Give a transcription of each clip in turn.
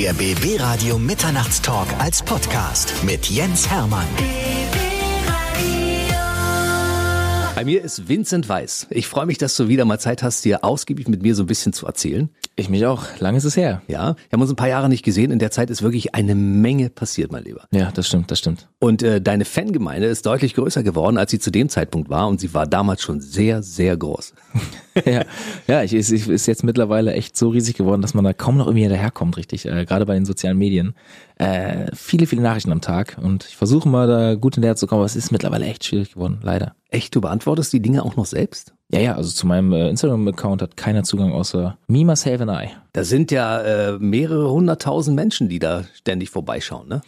Der BB Radio Mitternachtstalk als Podcast mit Jens Hermann. Bei mir ist Vincent Weiß. Ich freue mich, dass du wieder mal Zeit hast, dir ausgiebig mit mir so ein bisschen zu erzählen. Ich mich auch. Lange ist es her. Ja, wir haben uns ein paar Jahre nicht gesehen. In der Zeit ist wirklich eine Menge passiert, mein Lieber. Ja, das stimmt, das stimmt. Und äh, deine Fangemeinde ist deutlich größer geworden, als sie zu dem Zeitpunkt war. Und sie war damals schon sehr, sehr groß. ja, ja, ich, ich ist jetzt mittlerweile echt so riesig geworden, dass man da kaum noch irgendwie hinterherkommt, richtig. Äh, gerade bei den sozialen Medien. Äh, viele, viele Nachrichten am Tag. Und ich versuche mal da gut hinterher zu kommen, aber es ist mittlerweile echt schwierig geworden, leider. Echt, du beantwortest die Dinge auch noch selbst? Ja, ja, also zu meinem äh, Instagram-Account hat keiner Zugang außer me, myself and I. Da sind ja äh, mehrere hunderttausend Menschen, die da ständig vorbeischauen, ne?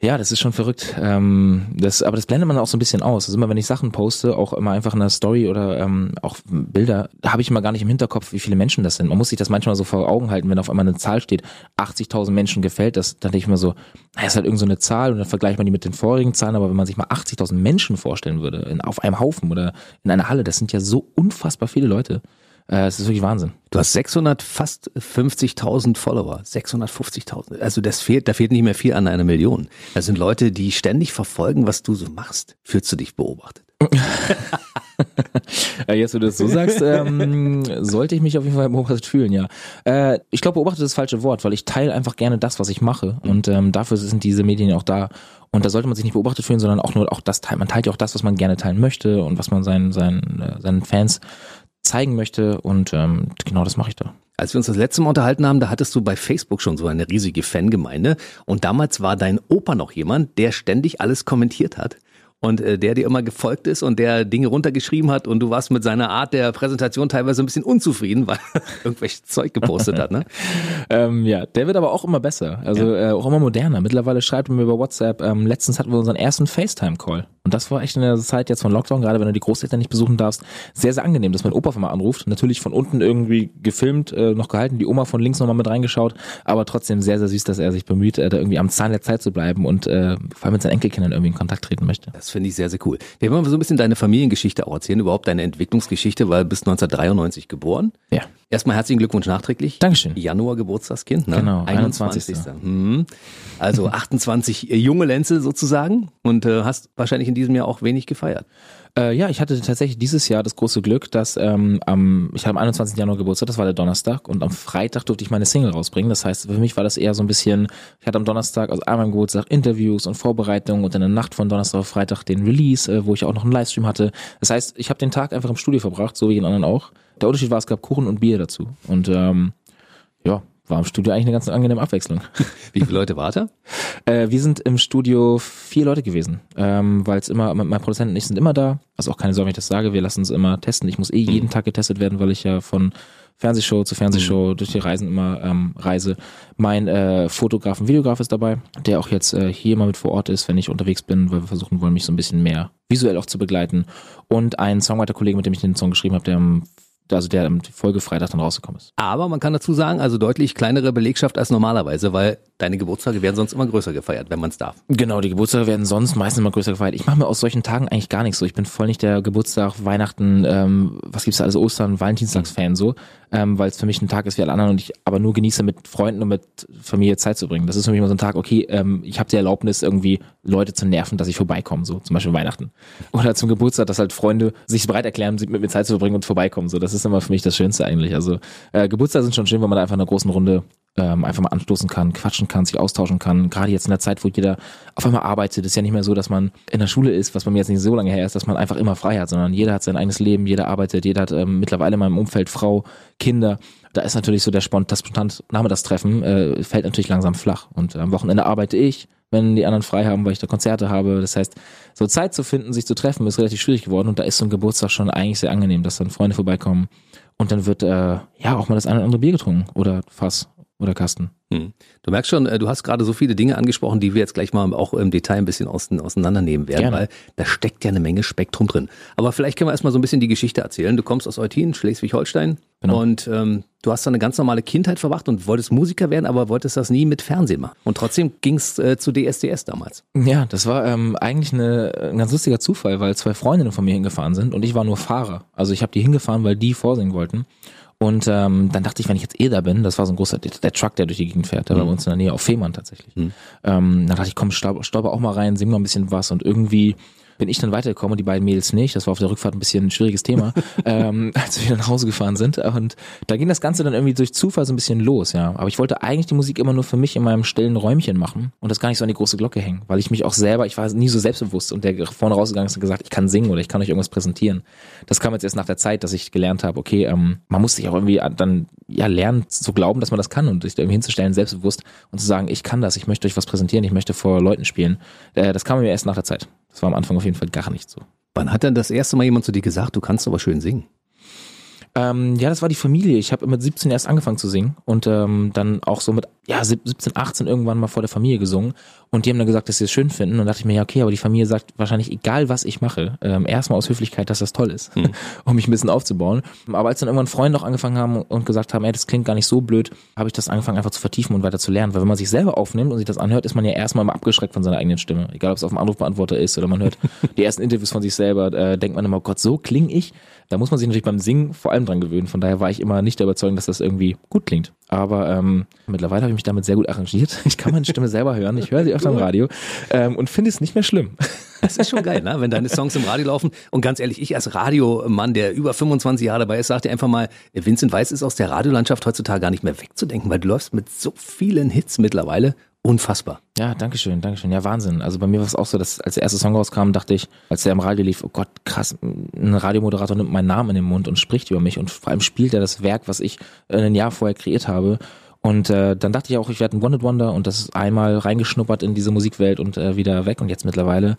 Ja, das ist schon verrückt. Ähm, das, aber das blendet man auch so ein bisschen aus. Also immer, wenn ich Sachen poste, auch immer einfach in der Story oder ähm, auch Bilder, habe ich immer gar nicht im Hinterkopf, wie viele Menschen das sind. Man muss sich das manchmal so vor Augen halten, wenn auf einmal eine Zahl steht, 80.000 Menschen gefällt das, dann denke ich mir so, naja, ist halt irgend so eine Zahl und dann vergleicht man die mit den vorigen Zahlen, aber wenn man sich mal 80.000 Menschen vorstellen würde, in, auf einem Haufen oder in einer Halle, das sind ja so unfassbar viele Leute. Äh, es ist wirklich Wahnsinn. Du hast 600, fast 50.000 Follower. 650.000. Also das fehlt, da fehlt nicht mehr viel an einer Million. Das sind Leute, die ständig verfolgen, was du so machst. Fühlst du dich beobachtet? ja, jetzt, wo du das so sagst, ähm, sollte ich mich auf jeden Fall beobachtet fühlen, ja. Äh, ich glaube, beobachtet ist das falsche Wort, weil ich teile einfach gerne das, was ich mache. Und ähm, dafür sind diese Medien auch da. Und da sollte man sich nicht beobachtet fühlen, sondern auch nur auch das teilen. Man teilt ja auch das, was man gerne teilen möchte und was man seinen, seinen, äh, seinen Fans zeigen möchte und ähm, genau das mache ich da. Als wir uns das letzte Mal unterhalten haben, da hattest du bei Facebook schon so eine riesige Fangemeinde und damals war dein Opa noch jemand, der ständig alles kommentiert hat und äh, der dir immer gefolgt ist und der Dinge runtergeschrieben hat und du warst mit seiner Art der Präsentation teilweise ein bisschen unzufrieden, weil er irgendwelches Zeug gepostet hat, ne? ähm, ja, der wird aber auch immer besser, also ja. äh, auch immer moderner. Mittlerweile schreibt er mir über WhatsApp, ähm, letztens hatten wir unseren ersten FaceTime-Call und das war echt in der Zeit jetzt von Lockdown, gerade wenn du die Großeltern nicht besuchen darfst, sehr, sehr angenehm, dass mein Opa von mal anruft, natürlich von unten irgendwie gefilmt, äh, noch gehalten, die Oma von links nochmal mit reingeschaut, aber trotzdem sehr, sehr süß, dass er sich bemüht, äh, da irgendwie am Zahn der Zeit zu bleiben und äh, vor allem mit seinen Enkelkindern irgendwie in Kontakt treten möchte. Das finde ich sehr, sehr cool. Wir wollen mal so ein bisschen deine Familiengeschichte auch erzählen, überhaupt deine Entwicklungsgeschichte, weil du bist 1993 geboren. Ja. Erstmal herzlichen Glückwunsch nachträglich. Dankeschön. Januar Geburtstagskind, ne? Genau, 21. 21. Mhm. Also 28 junge Lenze sozusagen und äh, hast wahrscheinlich in diesem Jahr auch wenig gefeiert. Äh, ja, ich hatte tatsächlich dieses Jahr das große Glück, dass ähm, am, ich hatte am 21. Januar Geburtstag, das war der Donnerstag, und am Freitag durfte ich meine Single rausbringen. Das heißt, für mich war das eher so ein bisschen, ich hatte am Donnerstag, also einmal am Geburtstag Interviews und Vorbereitungen und in der Nacht von Donnerstag auf Freitag den Release, äh, wo ich auch noch einen Livestream hatte. Das heißt, ich habe den Tag einfach im Studio verbracht, so wie den anderen auch. Der Unterschied war, es gab Kuchen und Bier dazu. Und ähm, war im Studio eigentlich eine ganz angenehme Abwechslung. Wie viele Leute wart ihr? Äh, wir sind im Studio vier Leute gewesen, ähm, weil es immer, mein Produzent und ich sind immer da. Also auch keine Sorge, wenn ich das sage, wir lassen uns immer testen. Ich muss eh jeden mhm. Tag getestet werden, weil ich ja von Fernsehshow zu Fernsehshow mhm. durch die Reisen immer ähm, reise. Mein äh, Fotograf und Videograf ist dabei, der auch jetzt äh, hier mal mit vor Ort ist, wenn ich unterwegs bin, weil wir versuchen wollen, mich so ein bisschen mehr visuell auch zu begleiten. Und ein Songwriter-Kollege, mit dem ich den Song geschrieben habe, der am also der am Folge Freitag dann rausgekommen ist. Aber man kann dazu sagen, also deutlich kleinere Belegschaft als normalerweise, weil deine Geburtstage werden sonst immer größer gefeiert, wenn man es darf. Genau, die Geburtstage werden sonst meistens immer größer gefeiert. Ich mache mir aus solchen Tagen eigentlich gar nichts so. Ich bin voll nicht der Geburtstag, Weihnachten, ähm, was gibt's da alles, Ostern, Valentinstagsfan so, ähm, weil es für mich ein Tag ist wie alle anderen und ich aber nur genieße, mit Freunden und mit Familie Zeit zu bringen. Das ist für mich immer so ein Tag, okay, ähm, ich habe die Erlaubnis, irgendwie Leute zu nerven, dass ich vorbeikomme, so zum Beispiel Weihnachten. Oder zum Geburtstag, dass halt Freunde sich bereit erklären, mit mir Zeit zu verbringen und vorbeikommen. So, das ist immer für mich das Schönste eigentlich. Also äh, Geburtstage sind schon schön, wenn man da einfach in einer großen Runde ähm, einfach mal anstoßen kann, quatschen kann, sich austauschen kann. Gerade jetzt in der Zeit, wo jeder auf einmal arbeitet, ist ja nicht mehr so, dass man in der Schule ist, was bei mir jetzt nicht so lange her ist, dass man einfach immer frei hat, sondern jeder hat sein eigenes Leben, jeder arbeitet, jeder hat ähm, mittlerweile in meinem Umfeld Frau, Kinder. Da ist natürlich so der Spont, das spontan Nachmittagstreffen äh, fällt natürlich langsam flach. Und am Wochenende arbeite ich, wenn die anderen frei haben, weil ich da Konzerte habe. Das heißt, so Zeit zu finden, sich zu treffen, ist relativ schwierig geworden. Und da ist so ein Geburtstag schon eigentlich sehr angenehm, dass dann Freunde vorbeikommen. Und dann wird äh, ja auch mal das eine oder andere Bier getrunken oder Fass oder Kasten. Hm. Du merkst schon, äh, du hast gerade so viele Dinge angesprochen, die wir jetzt gleich mal auch im Detail ein bisschen auseinandernehmen werden, Gerne. weil da steckt ja eine Menge Spektrum drin. Aber vielleicht können wir erstmal so ein bisschen die Geschichte erzählen. Du kommst aus Eutin, Schleswig-Holstein genau. und ähm, du hast da eine ganz normale Kindheit verbracht und wolltest Musiker werden, aber wolltest das nie mit Fernsehen machen. Und trotzdem ging's äh, zu DSDS damals. Ja, das war ähm, eigentlich eine, ein ganz lustiger Zufall, weil zwei Freundinnen von mir hingefahren sind und ich war nur Fahrer. Also ich habe die hingefahren, weil die vorsingen wollten. Und ähm, dann dachte ich, wenn ich jetzt eh da bin, das war so ein großer, der Truck, der durch die Gegend fährt, der war Mhm. bei uns in der Nähe auf Fehmarn tatsächlich. Ähm, dann dachte ich, komm, stauber auch mal rein, sing mal ein bisschen was und irgendwie bin ich dann weitergekommen und die beiden Mädels nicht. Das war auf der Rückfahrt ein bisschen ein schwieriges Thema, ähm, als wir nach Hause gefahren sind. Und da ging das Ganze dann irgendwie durch Zufall so ein bisschen los, ja. Aber ich wollte eigentlich die Musik immer nur für mich in meinem stillen Räumchen machen und das gar nicht so an die große Glocke hängen, weil ich mich auch selber, ich war nie so selbstbewusst und der vorne rausgegangen ist und gesagt, ich kann singen oder ich kann euch irgendwas präsentieren. Das kam jetzt erst nach der Zeit, dass ich gelernt habe, okay, ähm, man muss sich auch irgendwie dann ja lernen zu glauben, dass man das kann und sich da irgendwie hinzustellen, selbstbewusst und zu sagen, ich kann das, ich möchte euch was präsentieren, ich möchte vor Leuten spielen. Äh, das kam mir erst nach der Zeit. Das war am Anfang auf jeden Fall gar nicht so. Wann hat denn das erste Mal jemand zu dir gesagt, du kannst aber schön singen? Ähm, ja, das war die Familie. Ich habe mit 17 erst angefangen zu singen und ähm, dann auch so mit ja 17, 18 irgendwann mal vor der Familie gesungen und die haben dann gesagt, dass sie es schön finden und dachte ich mir ja okay, aber die Familie sagt wahrscheinlich egal was ich mache, ähm, erstmal aus Höflichkeit, dass das toll ist, um mich ein bisschen aufzubauen. Aber als dann irgendwann Freunde auch angefangen haben und gesagt haben, ey, das klingt gar nicht so blöd, habe ich das angefangen einfach zu vertiefen und weiter zu lernen, weil wenn man sich selber aufnimmt und sich das anhört, ist man ja erstmal mal abgeschreckt von seiner eigenen Stimme, egal ob es auf dem Anrufbeantworter ist oder man hört die ersten Interviews von sich selber, äh, denkt man immer, oh Gott, so klinge ich. Da muss man sich natürlich beim Singen vor allem dran gewöhnen. Von daher war ich immer nicht der Überzeugung, dass das irgendwie gut klingt. Aber ähm, mittlerweile habe ich mich damit sehr gut arrangiert. Ich kann meine Stimme selber hören. Ich höre sie öfter im Radio ähm, und finde es nicht mehr schlimm. Das ist schon geil, ne? wenn deine Songs im Radio laufen. Und ganz ehrlich, ich als Radiomann, der über 25 Jahre dabei ist, sag dir einfach mal, Vincent Weiss ist aus der Radiolandschaft heutzutage gar nicht mehr wegzudenken, weil du läufst mit so vielen Hits mittlerweile. Unfassbar. Ja, danke schön, danke schön. Ja, Wahnsinn. Also bei mir war es auch so, dass als der erste Song rauskam, dachte ich, als der im Radio lief, oh Gott, krass, ein Radiomoderator nimmt meinen Namen in den Mund und spricht über mich und vor allem spielt er das Werk, was ich ein Jahr vorher kreiert habe. Und äh, dann dachte ich auch, ich werde ein One-Hit-Wonder und das ist einmal reingeschnuppert in diese Musikwelt und äh, wieder weg und jetzt mittlerweile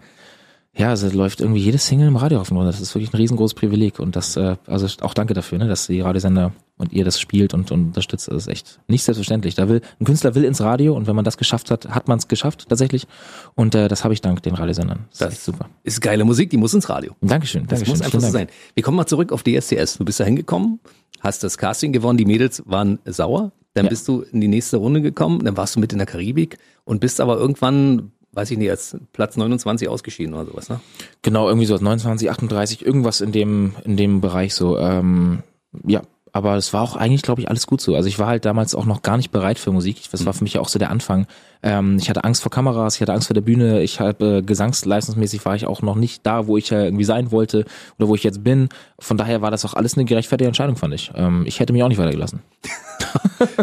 ja, also läuft irgendwie jedes Single im Radio auf und runter. Das ist wirklich ein riesengroßes Privileg und das, äh, also auch danke dafür, ne, dass die Radiosender und ihr das spielt und, und unterstützt. Das ist echt nicht selbstverständlich. Da will ein Künstler will ins Radio und wenn man das geschafft hat, hat man es geschafft tatsächlich. Und äh, das habe ich dank den Radiosendern. Das, Das ist echt super. Ist geile Musik, die muss ins Radio. Dankeschön. Das Dankeschön. muss einfach so sein. Wir kommen mal zurück auf DSDS. Du bist da hingekommen, hast das Casting gewonnen, die Mädels waren sauer. Dann Ja. bist du in die nächste Runde gekommen, dann warst du mit in der Karibik und bist aber irgendwann, weiß ich nicht, als Platz 29 ausgeschieden oder sowas, ne? Genau, irgendwie so 29, 38, irgendwas in dem, in dem Bereich so. Ähm, ja, aber es war auch eigentlich, glaube ich, alles gut so. Also ich war halt damals auch noch gar nicht bereit für Musik. Das war für mich ja auch so der Anfang. Ähm, ich hatte Angst vor Kameras, ich hatte Angst vor der Bühne. Ich habe äh, gesangsleistungsmäßig war ich auch noch nicht da, wo ich äh, irgendwie sein wollte oder wo ich jetzt bin. Von daher war das auch alles eine gerechtfertigte Entscheidung, fand ich. Ähm, ich hätte mich auch nicht weitergelassen.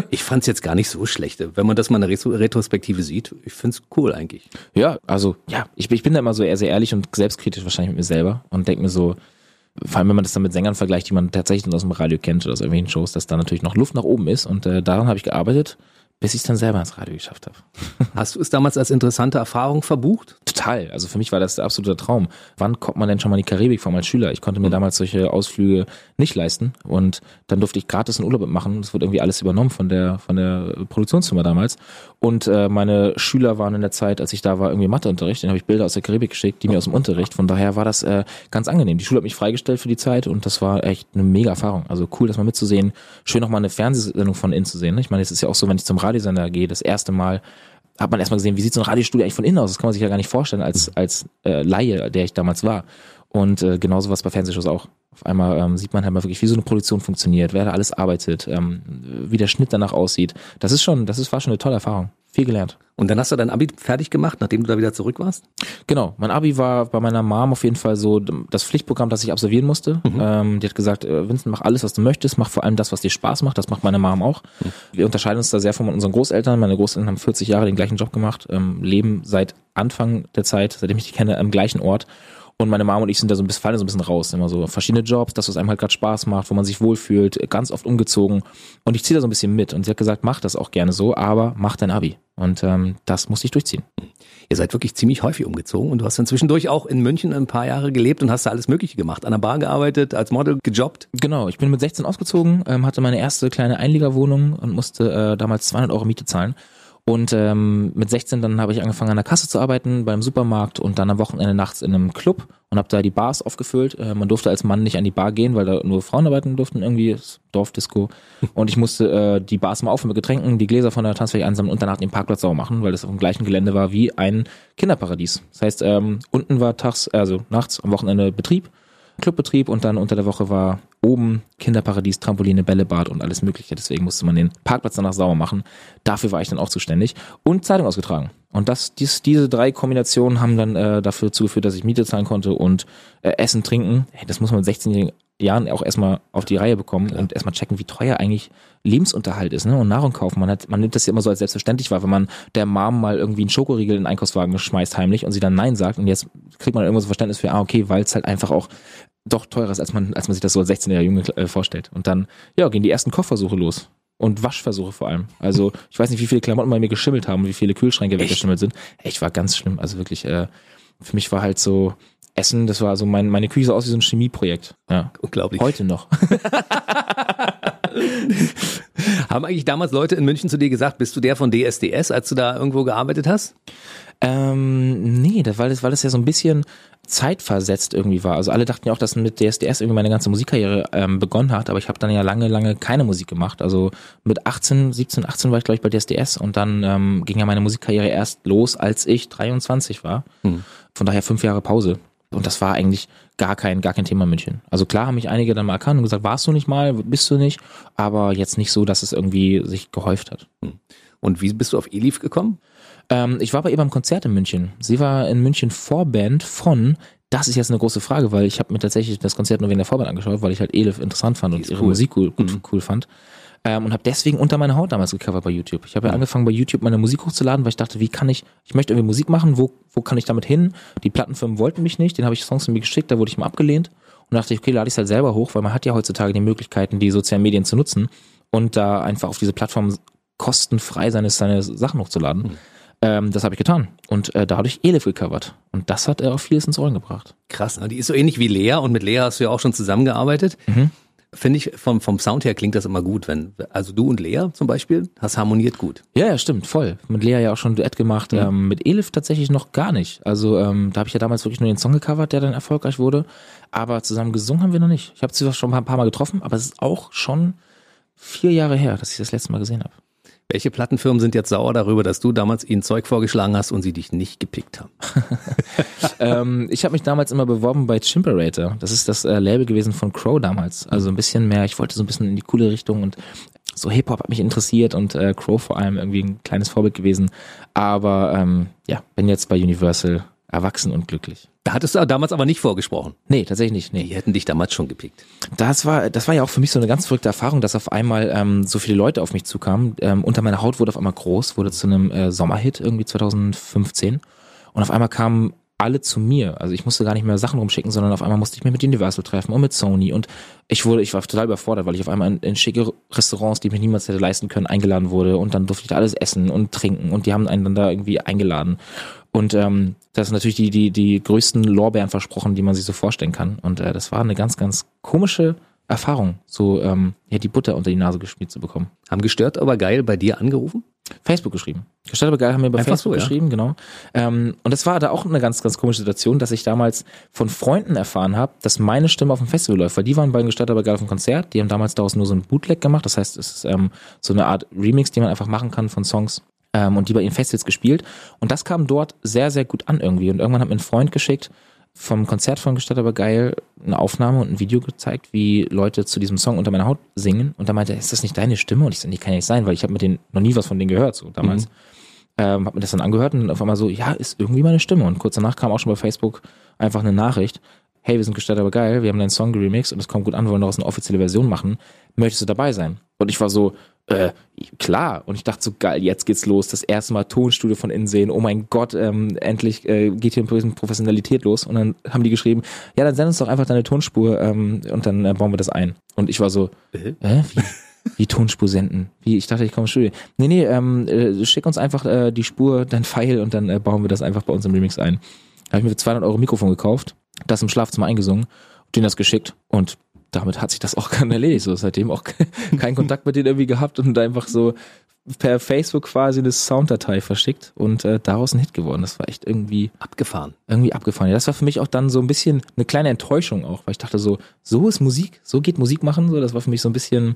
Ich fand's jetzt gar nicht so schlecht. Wenn man das mal in der Retro- Retrospektive sieht, ich find's cool eigentlich. Ja, also ja, ich, ich bin da immer so eher sehr ehrlich und selbstkritisch wahrscheinlich mit mir selber und denke mir so, vor allem wenn man das dann mit Sängern vergleicht, die man tatsächlich aus dem Radio kennt oder aus irgendwelchen Shows, dass da natürlich noch Luft nach oben ist. Und äh, daran habe ich gearbeitet, bis ich es dann selber ins Radio geschafft habe. Hast du es damals als interessante Erfahrung verbucht? Total. Also für mich war das der absolute Traum. Wann kommt man denn schon mal in die Karibik vor als Schüler? Ich konnte mir damals solche Ausflüge nicht leisten und dann durfte ich gratis einen Urlaub machen. Das wurde irgendwie alles übernommen von der von der Produktionsfirma damals. Und äh, meine Schüler waren in der Zeit, als ich da war, irgendwie Matheunterricht. Den habe ich Bilder aus der Karibik geschickt, die mir aus dem Unterricht. Von daher war das äh, ganz angenehm. Die Schule hat mich freigestellt für die Zeit und das war echt eine mega Erfahrung. Also cool, das mal mitzusehen. Schön noch mal eine Fernsehsendung von innen zu sehen. Ne? Ich meine, es ist ja auch so, wenn ich zum Radiosender gehe, das erste Mal hat man erstmal gesehen, wie sieht so ein Radiostudio eigentlich von innen aus? Das kann man sich ja gar nicht vorstellen als, als äh, Laie, der ich damals war. Und äh, genauso was bei Fernsehshows auch. Auf einmal ähm, sieht man halt mal wirklich, wie so eine Produktion funktioniert, wer da alles arbeitet, ähm, wie der Schnitt danach aussieht. Das ist schon, das ist, war schon eine tolle Erfahrung. Viel gelernt. Und dann hast du dein Abi fertig gemacht, nachdem du da wieder zurück warst? Genau, mein Abi war bei meiner Mom auf jeden Fall so das Pflichtprogramm, das ich absolvieren musste. Ähm, die hat gesagt, äh, Vincent, mach alles, was du möchtest, mach vor allem das, was dir Spaß macht. Das macht meine Mom auch. Wir unterscheiden uns da sehr von unseren Großeltern. Meine Großeltern haben 40 Jahre den gleichen Job gemacht, ähm, leben seit Anfang der Zeit, seitdem ich die kenne, am gleichen Ort. Und meine Mom und ich sind da so ein bisschen, fallen so ein bisschen raus. Immer so verschiedene Jobs, das, was einem halt gerade Spaß macht, wo man sich wohlfühlt, ganz oft umgezogen. Und ich ziehe da so ein bisschen mit. Und sie hat gesagt, mach das auch gerne so, aber mach dein Abi. Und ähm, das musste ich durchziehen. Ihr seid wirklich ziemlich häufig umgezogen und du hast dann zwischendurch auch in München ein paar Jahre gelebt und hast da alles Mögliche gemacht. An der Bar gearbeitet, als Model gejobbt. Genau, ich bin mit 16 ausgezogen, ähm, hatte meine erste kleine Einliegerwohnung und musste äh, damals 200 Euro Miete zahlen. Und ähm, mit 16 dann habe ich angefangen an der Kasse zu arbeiten beim Supermarkt und dann am Wochenende nachts in einem Club und habe da die Bars aufgefüllt. Äh, man durfte als Mann nicht an die Bar gehen, weil da nur Frauen arbeiten durften irgendwie, das Dorfdisco. Und ich musste äh, die Bars mal aufhören mit Getränken, die Gläser von der Tanzfläche einsammeln und danach den Parkplatz sauber machen, weil das auf dem gleichen Gelände war wie ein Kinderparadies. Das heißt, ähm, unten war tags, also nachts am Wochenende Betrieb, Clubbetrieb und dann unter der Woche war oben Kinderparadies, Trampoline, Bällebad und alles mögliche. Deswegen musste man den Parkplatz danach sauber machen. Dafür war ich dann auch zuständig. Und Zeitung ausgetragen. Und das, dies, diese drei Kombinationen haben dann äh, dafür zugeführt, dass ich Miete zahlen konnte und äh, Essen, Trinken. Hey, das muss man mit 16 Jahren auch erstmal auf die Reihe bekommen Klar. und erstmal checken, wie teuer eigentlich Lebensunterhalt ist ne? und Nahrung kaufen. Man, hat, man nimmt das ja immer so als selbstverständlich wahr, wenn man der Mom mal irgendwie einen Schokoriegel in den Einkaufswagen schmeißt heimlich und sie dann Nein sagt und jetzt kriegt man irgendwo so Verständnis für, ah okay, weil es halt einfach auch doch teurer ist, als man, als man sich das so als 16-jähriger Junge äh, vorstellt. Und dann, ja, gehen die ersten Kochversuche los. Und Waschversuche vor allem. Also ich weiß nicht, wie viele Klamotten bei mir geschimmelt haben, wie viele Kühlschränke Echt? weggeschimmelt sind. Echt war ganz schlimm. Also wirklich, äh, für mich war halt so Essen, das war so mein, meine Küche so aus wie so ein Chemieprojekt. Ja. Unglaublich. Heute noch. Haben eigentlich damals Leute in München zu dir gesagt, bist du der von DSDS, als du da irgendwo gearbeitet hast? Ähm, nee, das, weil, das, weil das ja so ein bisschen zeitversetzt irgendwie war. Also alle dachten ja auch, dass mit DSDS irgendwie meine ganze Musikkarriere ähm, begonnen hat, aber ich habe dann ja lange, lange keine Musik gemacht. Also mit 18, 17, 18 war ich glaube ich bei DSDS und dann ähm, ging ja meine Musikkarriere erst los, als ich 23 war. Hm. Von daher fünf Jahre Pause. Und das war eigentlich gar kein, gar kein Thema in München. Also klar haben mich einige dann mal erkannt und gesagt, warst du nicht mal, bist du nicht, aber jetzt nicht so, dass es irgendwie sich gehäuft hat. Hm. Und wie bist du auf Elif gekommen? Ähm, ich war bei ihr beim Konzert in München. Sie war in München Vorband von das ist jetzt eine große Frage, weil ich habe mir tatsächlich das Konzert nur wegen der Vorband angeschaut, weil ich halt Elif interessant fand und ihre cool. Musik cool, gut, mhm. cool fand. Ähm, und habe deswegen unter meine Haut damals gecovert bei YouTube. Ich habe ja mhm. angefangen bei YouTube meine Musik hochzuladen, weil ich dachte, wie kann ich, ich möchte irgendwie Musik machen, wo, wo kann ich damit hin? Die Plattenfirmen wollten mich nicht, den habe ich Songs von mir geschickt, da wurde ich mal abgelehnt und dachte ich, okay, lade ich es halt selber hoch, weil man hat ja heutzutage die Möglichkeiten, die sozialen Medien zu nutzen und da einfach auf diese Plattform kostenfrei seine, seine Sachen hochzuladen. Mhm. Ähm, das habe ich getan. Und äh, da habe ich Elif gecovert. Und das hat er auch vieles ins Rollen gebracht. Krass, ne? die ist so ähnlich wie Lea und mit Lea hast du ja auch schon zusammengearbeitet. Mhm. Finde ich, vom, vom Sound her klingt das immer gut, wenn, also du und Lea zum Beispiel, hast harmoniert gut. Ja, ja, stimmt, voll. Mit Lea ja auch schon ein Duett gemacht, mhm. ähm, mit Elif tatsächlich noch gar nicht. Also ähm, da habe ich ja damals wirklich nur den Song gecovert, der dann erfolgreich wurde. Aber zusammen gesungen haben wir noch nicht. Ich habe sie schon ein paar Mal getroffen, aber es ist auch schon vier Jahre her, dass ich das letzte Mal gesehen habe. Welche Plattenfirmen sind jetzt sauer darüber, dass du damals ihnen Zeug vorgeschlagen hast und sie dich nicht gepickt haben? ähm, ich habe mich damals immer beworben bei Chimperator. Das ist das äh, Label gewesen von Crow damals. Also ein bisschen mehr, ich wollte so ein bisschen in die coole Richtung und so Hip-Hop hat mich interessiert und äh, Crow vor allem irgendwie ein kleines Vorbild gewesen. Aber ähm, ja, bin jetzt bei Universal erwachsen und glücklich. Da hattest du damals aber nicht vorgesprochen. Nee, tatsächlich nicht. Nee. Die hätten dich damals schon gepickt. Das war, das war ja auch für mich so eine ganz verrückte Erfahrung, dass auf einmal ähm, so viele Leute auf mich zukamen. Ähm, unter meiner Haut wurde auf einmal groß, wurde zu einem äh, Sommerhit irgendwie 2015. Und auf einmal kamen alle zu mir. Also ich musste gar nicht mehr Sachen rumschicken, sondern auf einmal musste ich mich mit Universal treffen und mit Sony. Und ich wurde, ich war total überfordert, weil ich auf einmal in, in schicke Restaurants, die mir niemals hätte leisten können, eingeladen wurde. Und dann durfte ich da alles essen und trinken. Und die haben da irgendwie eingeladen. Und ähm, das ist natürlich die, die, die größten Lorbeeren versprochen, die man sich so vorstellen kann. Und äh, das war eine ganz, ganz komische Erfahrung, so ähm, ja, die Butter unter die Nase geschmiert zu bekommen. Haben gestört aber geil bei dir angerufen? Facebook geschrieben. Aber geil haben wir bei Einfach Facebook so, ja? geschrieben, genau. Ähm, und das war da auch eine ganz, ganz komische Situation, dass ich damals von Freunden erfahren habe, dass meine Stimme auf dem Festival läuft, weil die waren bei aber geil auf dem Konzert. Die haben damals daraus nur so ein Bootleg gemacht. Das heißt, es ist ähm, so eine Art Remix, die man einfach machen kann von Songs, ähm, und die bei ihren Festivals gespielt. Und das kam dort sehr, sehr gut an irgendwie. Und irgendwann hat mir ein Freund geschickt, vom Konzert von Gestatt aber geil eine Aufnahme und ein Video gezeigt, wie Leute zu diesem Song unter meiner Haut singen. Und da meinte er, ist das nicht deine Stimme? Und ich so, nee, kann ja nicht sein, weil ich habe mit denen noch nie was von denen gehört, so damals. Mhm. Ähm, hab mir das dann angehört und auf einmal so, ja, ist irgendwie meine Stimme. Und kurz danach kam auch schon bei Facebook einfach eine Nachricht, hey, wir sind Gestatt aber geil, wir haben deinen Song geremixed und es kommt gut an, wir wollen daraus eine offizielle Version machen. Möchtest du dabei sein? Und ich war so, äh, klar. Und ich dachte so, geil, jetzt geht's los. Das erste Mal Tonstudio von innen sehen. Oh mein Gott, ähm, endlich äh, geht hier ein bisschen Professionalität los. Und dann haben die geschrieben, ja, dann send uns doch einfach deine Tonspur ähm, und dann äh, bauen wir das ein. Und ich war so, äh, wie? Wie Tonspur senden? Wie? Ich dachte, ich komme ins Studio. Nee, nee, ähm, äh, schick uns einfach äh, die Spur, dein Pfeil und dann äh, bauen wir das einfach bei uns im Remix ein. Da habe ich mir für 200 Euro Mikrofon gekauft, das im Schlafzimmer eingesungen, denen das geschickt und damit hat sich das auch dann erledigt. So seitdem auch keinen Kontakt mit denen irgendwie gehabt und einfach so per Facebook quasi eine Sounddatei verschickt und äh, daraus ein Hit geworden. Das war echt irgendwie abgefahren. Irgendwie abgefahren. Ja, das war für mich auch dann so ein bisschen eine kleine Enttäuschung auch, weil ich dachte so, so ist Musik, so geht Musik machen, so das war für mich so ein bisschen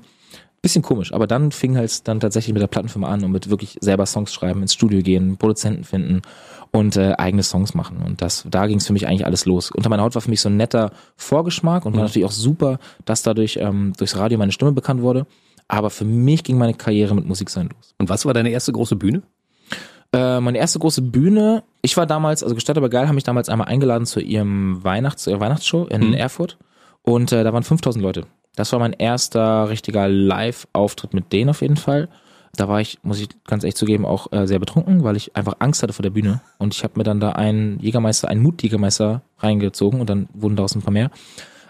Bisschen komisch, aber dann fing halt dann tatsächlich mit der Plattenfirma an und mit wirklich selber Songs schreiben, ins Studio gehen, Produzenten finden und äh, eigene Songs machen. Und das, da ging es für mich eigentlich alles los. Unter meiner Haut war für mich so ein netter Vorgeschmack und war natürlich auch super, dass dadurch ähm, durchs Radio meine Stimme bekannt wurde. Aber für mich ging meine Karriere mit Musik sein los. Und was war deine erste große Bühne? Äh, meine erste große Bühne, ich war damals, also Gestatter aber geil, haben mich damals einmal eingeladen zu ihrem Weihnachts, ihrer Weihnachtsshow in mhm. Erfurt. Und äh, da waren 5000 Leute. Das war mein erster richtiger Live-Auftritt mit denen auf jeden Fall. Da war ich, muss ich ganz ehrlich zugeben, auch äh, sehr betrunken, weil ich einfach Angst hatte vor der Bühne. Und ich habe mir dann da einen Jägermeister, einen Mutjägermeister reingezogen und dann wurden daraus ein paar mehr.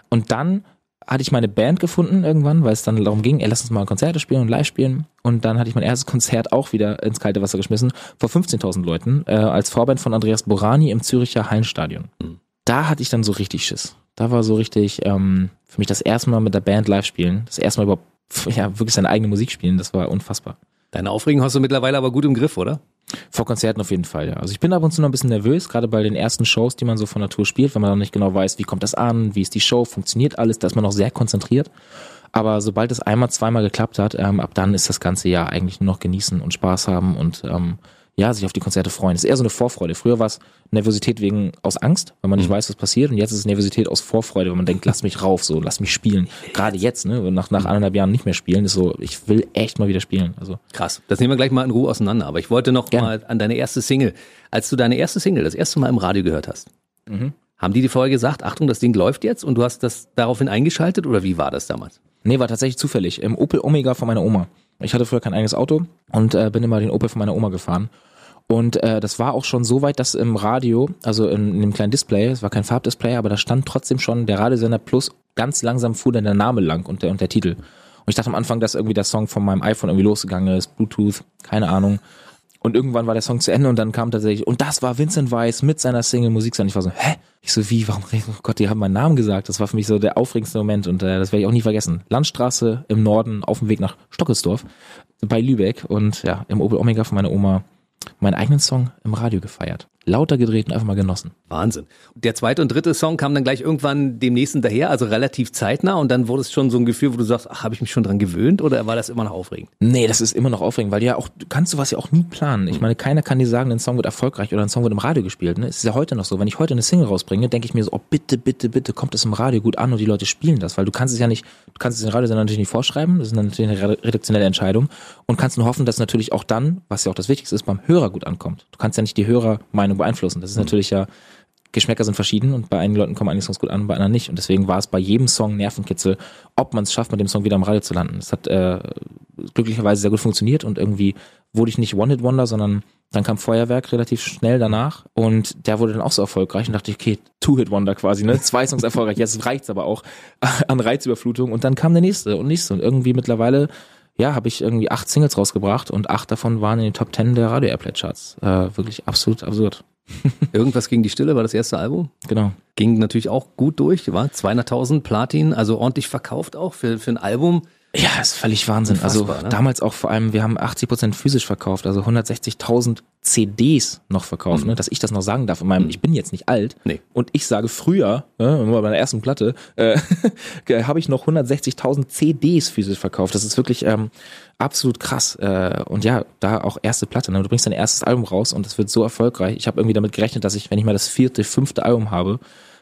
Und dann hatte ich meine Band gefunden irgendwann, weil es dann darum ging, ey, lass uns mal Konzerte spielen und live spielen. Und dann hatte ich mein erstes Konzert auch wieder ins kalte Wasser geschmissen, vor 15.000 Leuten, äh, als Vorband von Andreas Borani im Züricher Hallenstadion. Mhm. Da hatte ich dann so richtig Schiss. Da war so richtig ähm, für mich das erste Mal mit der Band live spielen, das erste Mal überhaupt ja, wirklich seine eigene Musik spielen, das war unfassbar. Deine Aufregung hast du mittlerweile aber gut im Griff, oder? Vor Konzerten auf jeden Fall, ja. Also ich bin ab und zu noch ein bisschen nervös, gerade bei den ersten Shows, die man so von Natur spielt, wenn man noch nicht genau weiß, wie kommt das an, wie ist die Show, funktioniert alles, da ist man noch sehr konzentriert. Aber sobald es einmal, zweimal geklappt hat, ähm, ab dann ist das ganze Jahr eigentlich nur noch genießen und Spaß haben und ähm, ja, sich auf die Konzerte freuen. Das ist eher so eine Vorfreude. Früher war es Nervosität wegen aus Angst, weil man nicht mhm. weiß, was passiert. Und jetzt ist es Nervosität aus Vorfreude, weil man denkt, lass mich rauf, so, lass mich spielen. Gerade jetzt, ne, nach, nach anderthalb Jahren nicht mehr spielen, ist so, ich will echt mal wieder spielen. Also krass. Das nehmen wir gleich mal in Ruhe auseinander. Aber ich wollte noch Gerne. mal an deine erste Single, als du deine erste Single das erste Mal im Radio gehört hast. Mhm. Haben die dir vorher gesagt, Achtung, das Ding läuft jetzt und du hast das daraufhin eingeschaltet oder wie war das damals? Nee, war tatsächlich zufällig. Im Opel Omega von meiner Oma. Ich hatte früher kein eigenes Auto und äh, bin immer den Opel von meiner Oma gefahren. Und äh, das war auch schon so weit, dass im Radio, also in, in dem kleinen Display, es war kein Farbdisplay, aber da stand trotzdem schon der Radiosender Plus ganz langsam fuhr dann der Name lang und der, und der Titel. Und ich dachte am Anfang, dass irgendwie der Song von meinem iPhone irgendwie losgegangen ist, Bluetooth, keine Ahnung. Und irgendwann war der Song zu Ende und dann kam tatsächlich, und das war Vincent Weiss mit seiner Single Musik. Und ich war so, hä? Ich so, wie, warum, oh Gott, die haben meinen Namen gesagt. Das war für mich so der aufregendste Moment und äh, das werde ich auch nie vergessen. Landstraße im Norden auf dem Weg nach Stockelsdorf bei Lübeck und ja, im Opel Omega von meiner Oma meinen eigenen Song im Radio gefeiert lauter gedreht und einfach mal genossen. Wahnsinn. Der zweite und dritte Song kam dann gleich irgendwann dem nächsten daher, also relativ zeitnah und dann wurde es schon so ein Gefühl, wo du sagst, ach, habe ich mich schon dran gewöhnt oder war das immer noch aufregend? Nee, das ist immer noch aufregend, weil ja auch, du kannst sowas ja auch nie planen. Ich meine, keiner kann dir sagen, ein Song wird erfolgreich oder ein Song wird im Radio gespielt. Ne? Es ist ja heute noch so. Wenn ich heute eine Single rausbringe, denke ich mir so, oh bitte, bitte, bitte, kommt das im Radio gut an und die Leute spielen das, weil du kannst es ja nicht, du kannst es den Radiosender natürlich nicht vorschreiben, das ist natürlich eine redaktionelle Entscheidung und kannst nur hoffen, dass natürlich auch dann, was ja auch das Wichtigste ist, beim Hörer gut ankommt. Du kannst ja nicht die Hörermeinung beeinflussen. Das ist natürlich natürlich ja, Geschmäcker sind verschieden und bei einigen Leuten kommen einige Songs gut an, bei anderen nicht. Und deswegen war es bei jedem Song Nervenkitzel, ob man es schafft, mit dem Song wieder am Radio zu landen. Es hat äh, glücklicherweise sehr gut funktioniert und irgendwie wurde ich nicht One-Hit-Wonder, sondern dann kam Feuerwerk relativ schnell danach und der wurde dann auch so erfolgreich und dachte ich, okay, Two-Hit-Wonder quasi, ne? Zwei Songs erfolgreich, jetzt reicht's aber auch an Reizüberflutung und dann kam der nächste und nächste und irgendwie mittlerweile ja, habe ich irgendwie acht Singles rausgebracht und acht davon waren in den Top Ten der Radio Airplay Charts. Äh, wirklich absolut absurd. Irgendwas gegen die Stille war das erste Album. Genau. Ging natürlich auch gut durch, war 200.000 Platin, also ordentlich verkauft auch für, für ein Album. Ja, ist völlig Wahnsinn. Also Unfassbar, also ne? damals auch vor allem, wir haben 80 Prozent physisch verkauft, also 160.000 CDs noch verkauft, mhm. ne, dass ich das noch sagen darf. In meinem, mhm. Ich bin jetzt nicht alt nee. und ich sage früher, äh, bei meiner ersten Platte, äh, habe ich noch 160.000 CDs physisch verkauft. Das ist wirklich ähm, absolut krass. Äh, und ja, da auch erste Platte. Ne? Du bringst dein erstes Album raus und es wird so erfolgreich. Ich habe irgendwie damit gerechnet, dass ich, wenn ich mal das vierte, fünfte Album habe,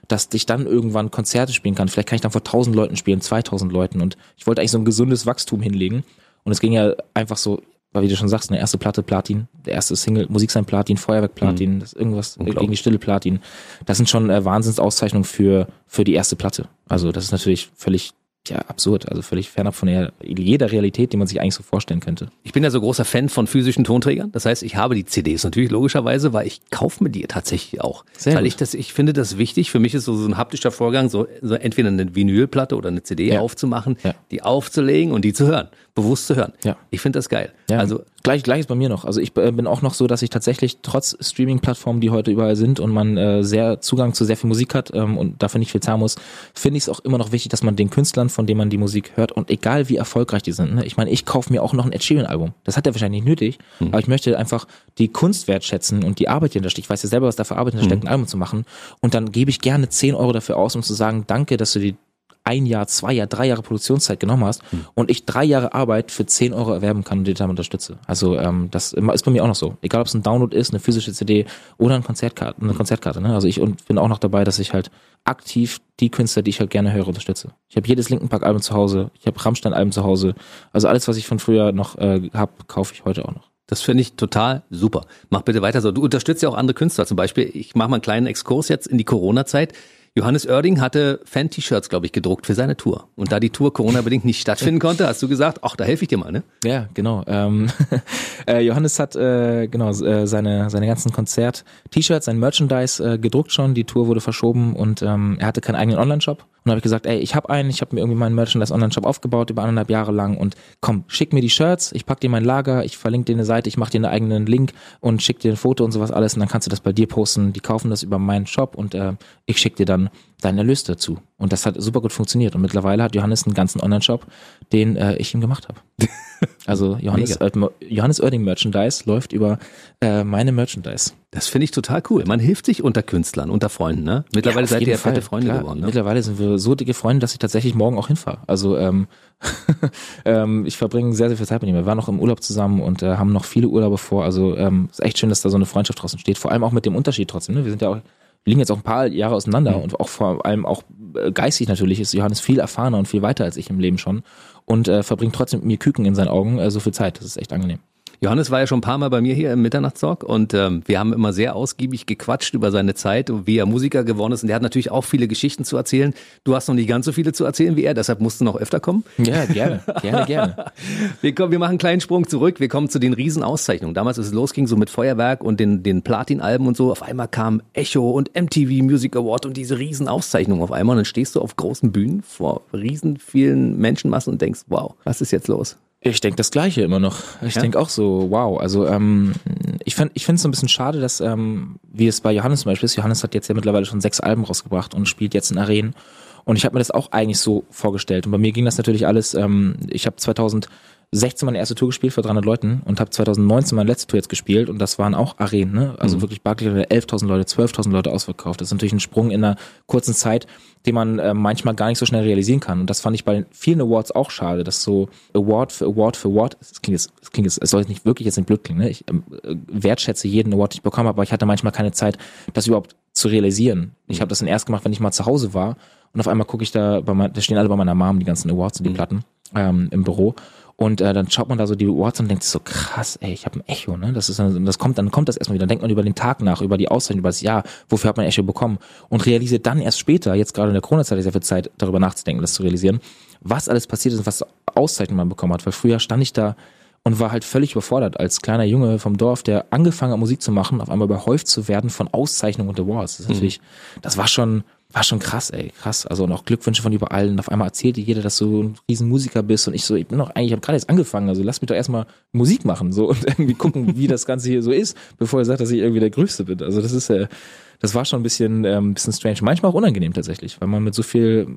dass ich dann irgendwann Konzerte spielen kann. Vielleicht kann ich dann vor 1000 Leuten spielen, 2000 Leuten. Und ich wollte eigentlich so ein gesundes Wachstum hinlegen. Und es ging ja einfach so, weil wie du schon sagst, eine erste Platte Platin, der erste Single Musik sein Platin, Feuerwerk Platin, mhm. das irgendwas gegen die Stille Platin. Das sind schon äh, Wahnsinnsauszeichnungen für für die erste Platte. Also das ist natürlich völlig ja, absurd, also völlig fernab von der, jeder Realität, die man sich eigentlich so vorstellen könnte. Ich bin ja so großer Fan von physischen Tonträgern. Das heißt, ich habe die CDs natürlich logischerweise, weil ich kaufe mir die tatsächlich auch. Sehr weil gut. ich das, ich finde das wichtig. Für mich ist so, so ein haptischer Vorgang, so, so entweder eine Vinylplatte oder eine CD ja. aufzumachen, ja. die aufzulegen und die zu hören bewusst zu hören. Ja. Ich finde das geil. Ja. Also gleich gleich ist bei mir noch. Also ich äh, bin auch noch so, dass ich tatsächlich trotz Streaming-Plattformen, die heute überall sind und man äh, sehr Zugang zu sehr viel Musik hat ähm, und dafür nicht viel zahlen muss, finde ich es auch immer noch wichtig, dass man den Künstlern, von denen man die Musik hört und egal wie erfolgreich die sind. Ne? Ich meine, ich kaufe mir auch noch ein Ed Sheeran-Album. Das hat er wahrscheinlich nicht nötig, mhm. aber ich möchte einfach die Kunst wertschätzen und die Arbeit, die da steckt. Ich weiß ja selber, was da für Arbeit hinter steckt, mhm. ein Album zu machen. Und dann gebe ich gerne 10 Euro dafür aus, um zu sagen, danke, dass du die ein Jahr, zwei Jahre, drei Jahre Produktionszeit genommen hast hm. und ich drei Jahre Arbeit für zehn Euro erwerben kann und dir damit unterstütze. Also ähm, das ist bei mir auch noch so. Egal ob es ein Download ist, eine physische CD oder eine Konzertkarte, eine Konzertkarte. Ne? Also ich und bin auch noch dabei, dass ich halt aktiv die Künstler, die ich halt gerne höre, unterstütze. Ich habe jedes Linken Park Album zu Hause, ich habe Rammstein Album zu Hause. Also alles, was ich von früher noch äh, habe, kaufe ich heute auch noch. Das finde ich total super. Mach bitte weiter so. Du unterstützt ja auch andere Künstler. Zum Beispiel, ich mache mal einen kleinen Exkurs jetzt in die Corona-Zeit. Johannes Oerding hatte Fan-T-Shirts, glaube ich, gedruckt für seine Tour. Und da die Tour Corona-bedingt nicht stattfinden konnte, hast du gesagt, ach, da helfe ich dir mal, ne? Ja, genau. Ähm, äh, Johannes hat äh, genau äh, seine seine ganzen Konzert-T-Shirts, sein Merchandise äh, gedruckt schon. Die Tour wurde verschoben und ähm, er hatte keinen eigenen Online-Shop. Und habe ich gesagt, ey, ich habe einen, ich habe mir irgendwie meinen Merchandise-Online-Shop aufgebaut über anderthalb Jahre lang und komm, schick mir die Shirts, ich pack dir mein Lager, ich verlinke dir eine Seite, ich mache dir einen eigenen Link und schick dir ein Foto und sowas alles und dann kannst du das bei dir posten. Die kaufen das über meinen Shop und äh, ich schick dir dann deinen Erlös dazu. Und das hat super gut funktioniert. Und mittlerweile hat Johannes einen ganzen Online-Shop, den äh, ich ihm gemacht habe. Also Johannes, äh, Johannes Oerding Merchandise läuft über äh, meine Merchandise. Das finde ich total cool. Man hilft sich unter Künstlern, unter Freunden. Ne? Mittlerweile ja, seid ihr ja fette Freunde Klar, geworden. Ne? Mittlerweile sind wir so dicke Freunde, dass ich tatsächlich morgen auch hinfahre. Also ähm, ähm, ich verbringe sehr, sehr viel Zeit mit ihm. Wir waren noch im Urlaub zusammen und äh, haben noch viele Urlaube vor. Also ähm, ist echt schön, dass da so eine Freundschaft draußen steht. Vor allem auch mit dem Unterschied trotzdem. Ne? Wir sind ja auch liegen jetzt auch ein paar Jahre auseinander mhm. und auch vor allem auch äh, geistig natürlich ist Johannes viel erfahrener und viel weiter als ich im Leben schon und äh, verbringt trotzdem mit mir Küken in seinen Augen äh, so viel Zeit. Das ist echt angenehm. Johannes war ja schon ein paar Mal bei mir hier im Mitternachtstalk und ähm, wir haben immer sehr ausgiebig gequatscht über seine Zeit und wie er Musiker geworden ist. Und er hat natürlich auch viele Geschichten zu erzählen. Du hast noch nicht ganz so viele zu erzählen wie er, deshalb musst du noch öfter kommen. Ja, gerne, gerne, gerne. wir, kommen, wir machen einen kleinen Sprung zurück. Wir kommen zu den Riesenauszeichnungen. Damals, als es losging, so mit Feuerwerk und den, den Platin-Alben und so, auf einmal kam Echo und MTV Music Award und diese Riesenauszeichnungen auf einmal. Und dann stehst du auf großen Bühnen vor riesen vielen Menschenmassen und denkst, wow, was ist jetzt los? Ich denke das Gleiche immer noch. Ich ja? denke auch so, wow. Also ähm, ich finde ich finde es so ein bisschen schade, dass, ähm, wie es bei Johannes zum Beispiel ist, Johannes hat jetzt ja mittlerweile schon sechs Alben rausgebracht und spielt jetzt in Arenen. Und ich habe mir das auch eigentlich so vorgestellt. Und bei mir ging das natürlich alles, ähm, ich habe 2000 16 meine erste Tour gespielt vor 300 Leuten und habe 2019 meine letzte Tour jetzt gespielt und das waren auch Arenen, ne? Also mhm. wirklich Barclay 11.000 Leute, 12.000 Leute ausverkauft. Das ist natürlich ein Sprung in einer kurzen Zeit, den man äh, manchmal gar nicht so schnell realisieren kann. Und das fand ich bei vielen Awards auch schade, dass so Award für Award für Award, das klingt jetzt, das klingt jetzt, es soll jetzt nicht wirklich jetzt nicht blöd klingen, ne? Ich ähm, äh, wertschätze jeden Award, den ich bekommen habe, aber ich hatte manchmal keine Zeit, das überhaupt zu realisieren. Ich mhm. habe das dann erst gemacht, wenn ich mal zu Hause war und auf einmal gucke ich da, bei mein, da stehen alle bei meiner Mom, die ganzen Awards und die mhm. Platten ähm, im Büro und äh, dann schaut man da so die Awards und denkt so krass, ey, ich habe ein Echo, ne? Das ist dann, das kommt, dann kommt das erstmal wieder. Dann denkt man über den Tag nach, über die Auszeichnung, über das Jahr, wofür hat man ein Echo bekommen und realisiert dann erst später, jetzt gerade in der Corona-Zeit ist ja viel Zeit, darüber nachzudenken, das zu realisieren, was alles passiert ist und was Auszeichnung man bekommen hat. Weil früher stand ich da und war halt völlig überfordert als kleiner Junge vom Dorf, der angefangen hat, Musik zu machen, auf einmal überhäuft zu werden von Auszeichnungen und Awards. Das ist mhm. natürlich, das war schon, war schon krass, ey, krass. Also noch Glückwünsche von überall. Und auf einmal erzählt dir jeder, dass du ein Riesenmusiker bist. Und ich so, ich bin noch eigentlich, ich habe gerade jetzt angefangen. Also lass mich doch erstmal Musik machen so und irgendwie gucken, wie das Ganze hier so ist, bevor ihr sagt, dass ich irgendwie der Größte bin. Also das ist äh, das war schon ein bisschen, ähm, bisschen strange. Manchmal auch unangenehm tatsächlich, weil man mit so viel,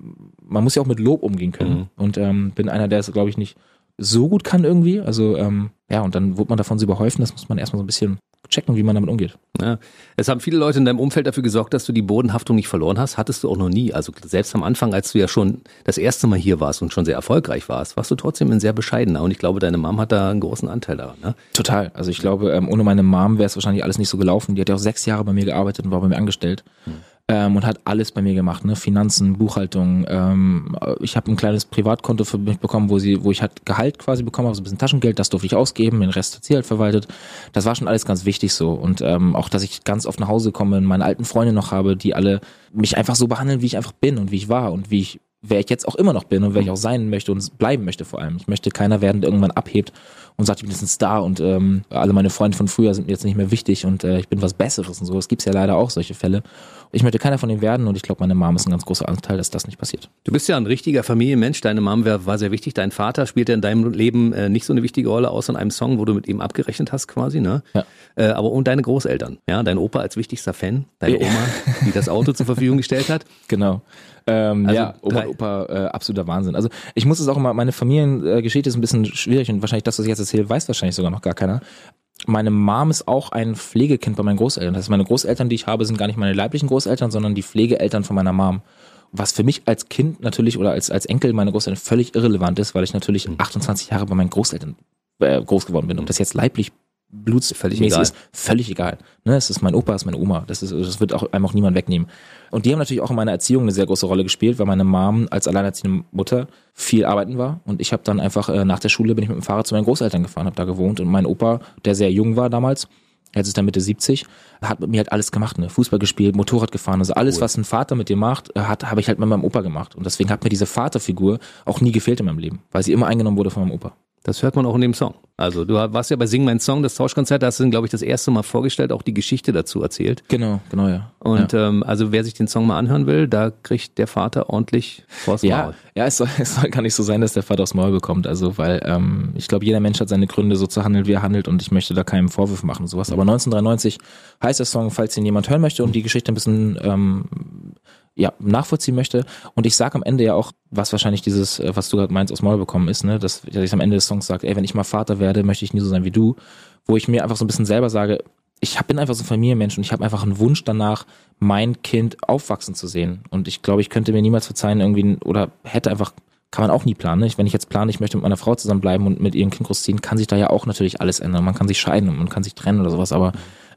man muss ja auch mit Lob umgehen können. Mhm. Und ähm, bin einer, der es, glaube ich, nicht so gut kann irgendwie. Also ähm, ja, und dann wird man davon so überhäufen, das muss man erstmal so ein bisschen checken, wie man damit umgeht. Ja. Es haben viele Leute in deinem Umfeld dafür gesorgt, dass du die Bodenhaftung nicht verloren hast. Hattest du auch noch nie. Also selbst am Anfang, als du ja schon das erste Mal hier warst und schon sehr erfolgreich warst, warst du trotzdem ein sehr bescheidener. Und ich glaube, deine Mom hat da einen großen Anteil daran. Ne? Total. Also ich glaube, ähm, ohne meine Mom wäre es wahrscheinlich alles nicht so gelaufen. Die hat ja auch sechs Jahre bei mir gearbeitet und war bei mir angestellt. Hm ähm, und hat alles bei mir gemacht, ne? Finanzen, Buchhaltung. Ähm, ich habe ein kleines Privatkonto für mich bekommen, wo sie, wo ich halt Gehalt quasi bekommen habe, so ein bisschen Taschengeld, das durfte ich ausgeben, den Rest hat sie halt verwaltet. Das war schon alles ganz wichtig so. Und ähm, auch, dass ich ganz oft nach Hause komme, meine alten Freunde noch habe, die alle mich einfach so behandeln, wie ich einfach bin und wie ich war und wie ich wer ich jetzt auch immer noch bin und wer ich auch sein möchte und bleiben möchte vor allem. Ich möchte keiner werden, der irgendwann abhebt und sagt, ich bin jetzt ein Star und ähm, alle meine Freunde von früher sind mir jetzt nicht mehr wichtig und äh, ich bin was Besseres und so. Es gibt ja leider auch solche Fälle. Ich möchte keiner von denen werden und ich glaube, meine Mom ist ein ganz großer Anteil, dass das nicht passiert. Du bist ja ein richtiger Familienmensch. Deine Mom war sehr wichtig. Dein Vater spielte in deinem Leben äh, nicht so eine wichtige Rolle, außer in einem Song, wo du mit ihm abgerechnet hast quasi. Ne? Ja. Äh, aber und deine Großeltern. Ja, dein Opa als wichtigster Fan, deine Oma, die das Auto zur Verfügung gestellt hat. Genau. Ähm, also ja, Oma und Opa, äh, absoluter Wahnsinn. Also ich muss es auch immer, meine Familiengeschichte ist ein bisschen schwierig und wahrscheinlich das, was ich jetzt erzähle, weiß wahrscheinlich sogar noch gar keiner meine Mom ist auch ein Pflegekind bei meinen Großeltern. Das heißt, meine Großeltern, die ich habe, sind gar nicht meine leiblichen Großeltern, sondern die Pflegeeltern von meiner Mom. was für mich als Kind natürlich oder als, als Enkel meiner Großeltern völlig irrelevant ist, weil ich natürlich 28 Jahre bei meinen Großeltern äh, groß geworden bin. Ob das jetzt leiblich blutsmäßig ist, völlig egal. Ne, es ist mein Opa, es ist meine Oma. Das, ist, das wird auch einem auch niemand wegnehmen. Und die haben natürlich auch in meiner Erziehung eine sehr große Rolle gespielt, weil meine Mom als alleinerziehende Mutter viel arbeiten war. Und ich habe dann einfach äh, nach der Schule bin ich mit dem Fahrrad zu meinen Großeltern gefahren, habe da gewohnt. Und mein Opa, der sehr jung war damals, jetzt ist er Mitte 70, hat mit mir halt alles gemacht, ne? Fußball gespielt, Motorrad gefahren, also alles, cool. was ein Vater mit dir macht, äh, hat, habe ich halt mit meinem Opa gemacht. Und deswegen hat mir diese Vaterfigur auch nie gefehlt in meinem Leben, weil sie immer eingenommen wurde von meinem Opa. Das hört man auch in dem Song. Also du warst ja bei Sing mein Song, das Tauschkonzert, da hast du, glaube ich, das erste Mal vorgestellt, auch die Geschichte dazu erzählt. Genau, genau, ja. Und ja. Ähm, also wer sich den Song mal anhören will, da kriegt der Vater ordentlich vors ja, Maul. Ja, es soll, es soll gar nicht so sein, dass der Vater aufs Maul bekommt. Also, weil ähm, ich glaube, jeder Mensch hat seine Gründe, so zu handeln, wie er handelt und ich möchte da keinen Vorwurf machen sowas. Aber 1993 heißt der Song, falls ihn jemand hören möchte und die Geschichte ein bisschen ähm, ja, nachvollziehen möchte. Und ich sage am Ende ja auch, was wahrscheinlich dieses, äh, was du gerade meinst, aus Maul bekommen ist, ne, dass, dass ich am Ende des Songs sage, ey, wenn ich mal Vater werde, möchte ich nie so sein wie du. Wo ich mir einfach so ein bisschen selber sage, ich bin einfach so ein Familienmensch und ich habe einfach einen Wunsch danach, mein Kind aufwachsen zu sehen. Und ich glaube, ich könnte mir niemals verzeihen, irgendwie, oder hätte einfach, kann man auch nie planen. Ne? Wenn ich jetzt plane, ich möchte mit meiner Frau zusammenbleiben und mit ihrem Kind großziehen, kann sich da ja auch natürlich alles ändern. Man kann sich scheiden und man kann sich trennen oder sowas, aber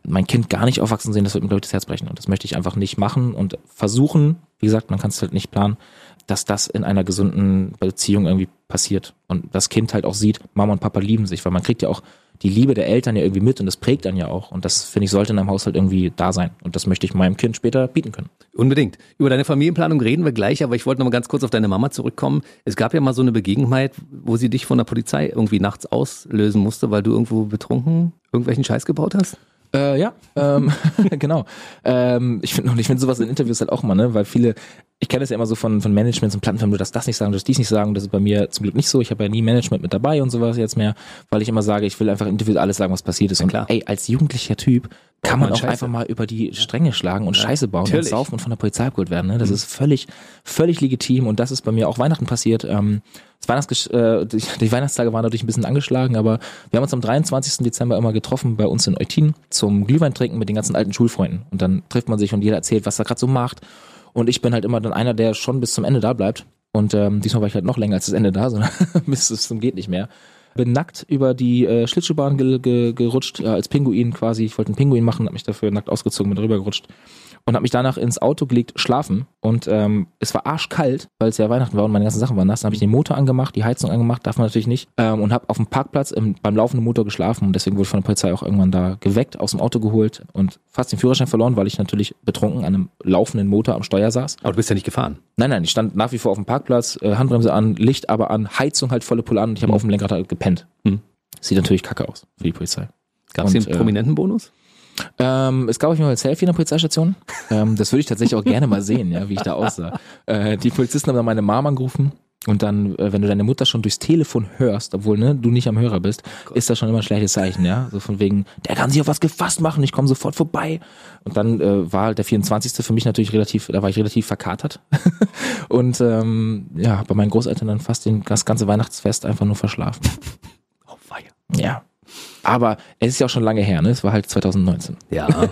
mein Kind gar nicht aufwachsen sehen, das wird mir, glaube ich, das Herz brechen. Und das möchte ich einfach nicht machen und versuchen, wie gesagt, man kann es halt nicht planen, dass das in einer gesunden Beziehung irgendwie passiert. Und das Kind halt auch sieht, Mama und Papa lieben sich, weil man kriegt ja auch die Liebe der Eltern ja irgendwie mit und das prägt dann ja auch. Und das, finde ich, sollte in einem Haushalt irgendwie da sein. Und das möchte ich meinem Kind später bieten können. Unbedingt. Über deine Familienplanung reden wir gleich, aber ich wollte noch mal ganz kurz auf deine Mama zurückkommen. Es gab ja mal so eine Begebenheit, wo sie dich von der Polizei irgendwie nachts auslösen musste, weil du irgendwo betrunken irgendwelchen Scheiß gebaut hast? Äh, ja, ähm, genau. Ähm, ich finde ich finde sowas in Interviews halt auch immer, ne, weil viele, ich kenne das ja immer so von, von Managements und Plattenfirmen, du darfst das nicht sagen, du darfst dies nicht sagen. Das ist bei mir zum Glück nicht so. Ich habe ja nie Management mit dabei und sowas jetzt mehr, weil ich immer sage, ich will einfach individuell alles sagen, was passiert ist. Ja, und klar. ey, als jugendlicher Typ kann man auch Scheiße. einfach mal über die Stränge schlagen und ja, Scheiße bauen natürlich. und saufen und von der Polizei abgeholt werden. Ne? Das mhm. ist völlig, völlig legitim und das ist bei mir auch Weihnachten passiert. Ähm, das Weihnachts äh, die, die Weihnachtstage waren dadurch ein bisschen angeschlagen, aber wir haben uns am 23. Dezember immer getroffen bei uns in Eutin zum Glühwein trinken mit den ganzen alten Schulfreunden. Und dann trifft man sich und jeder erzählt, was er gerade so macht. Und ich bin halt immer dann einer, der schon bis zum Ende da bleibt. Und ähm, diesmal war ich halt noch länger als das Ende da, sondern bis zum geht nicht mehr. Bin nackt über die äh, Schlittschuhbahn ge ge gerutscht, äh, als Pinguin quasi. Ich wollte einen Pinguin machen, habe mich dafür nackt ausgezogen, bin drüber gerutscht und habe mich danach ins Auto gelegt, schlafen und ähm, es war arschkalt, weil es ja Weihnachten war und meine ganzen Sachen waren nass. Dann habe ich den Motor angemacht, die Heizung angemacht, darf man natürlich nicht ähm, und habe auf dem Parkplatz im, beim laufenden Motor geschlafen und deswegen wurde ich von der Polizei auch irgendwann da geweckt, aus dem Auto geholt und fast den Führerschein verloren, weil ich natürlich betrunken an einem laufenden Motor am Steuer saß. Aber du bist ja nicht gefahren. Nein, nein, ich stand nach wie vor auf dem Parkplatz, äh, Handbremse an, Licht aber an, Heizung halt volle Pulle an und ich habe mhm. auf dem Lenkrad halt gepennt. Mhm. Sieht natürlich kacke aus für die Polizei. Gab es den äh, prominenten Bonus? Ähm, es gab auf jeden Fall ein Selfie in der Polizeistation. Ähm, das würde ich tatsächlich auch gerne mal sehen, ja, wie ich da aussah. Äh, die Polizisten haben dann meine Mom angerufen. Und dann, äh, wenn du deine Mutter schon durchs Telefon hörst, obwohl ne, du nicht am Hörer bist, oh ist das schon immer ein schlechtes Zeichen, ja. So von wegen, der kann sich auf was gefasst machen, ich komme sofort vorbei. Und dann äh, war halt der 24. für mich natürlich relativ, da war ich relativ verkatert. und ähm, ja, bei meinen Großeltern dann fast den, das ganze Weihnachtsfest einfach nur verschlafen. Aber es ist ja auch schon lange her, ne? Es war halt 2019. Ja.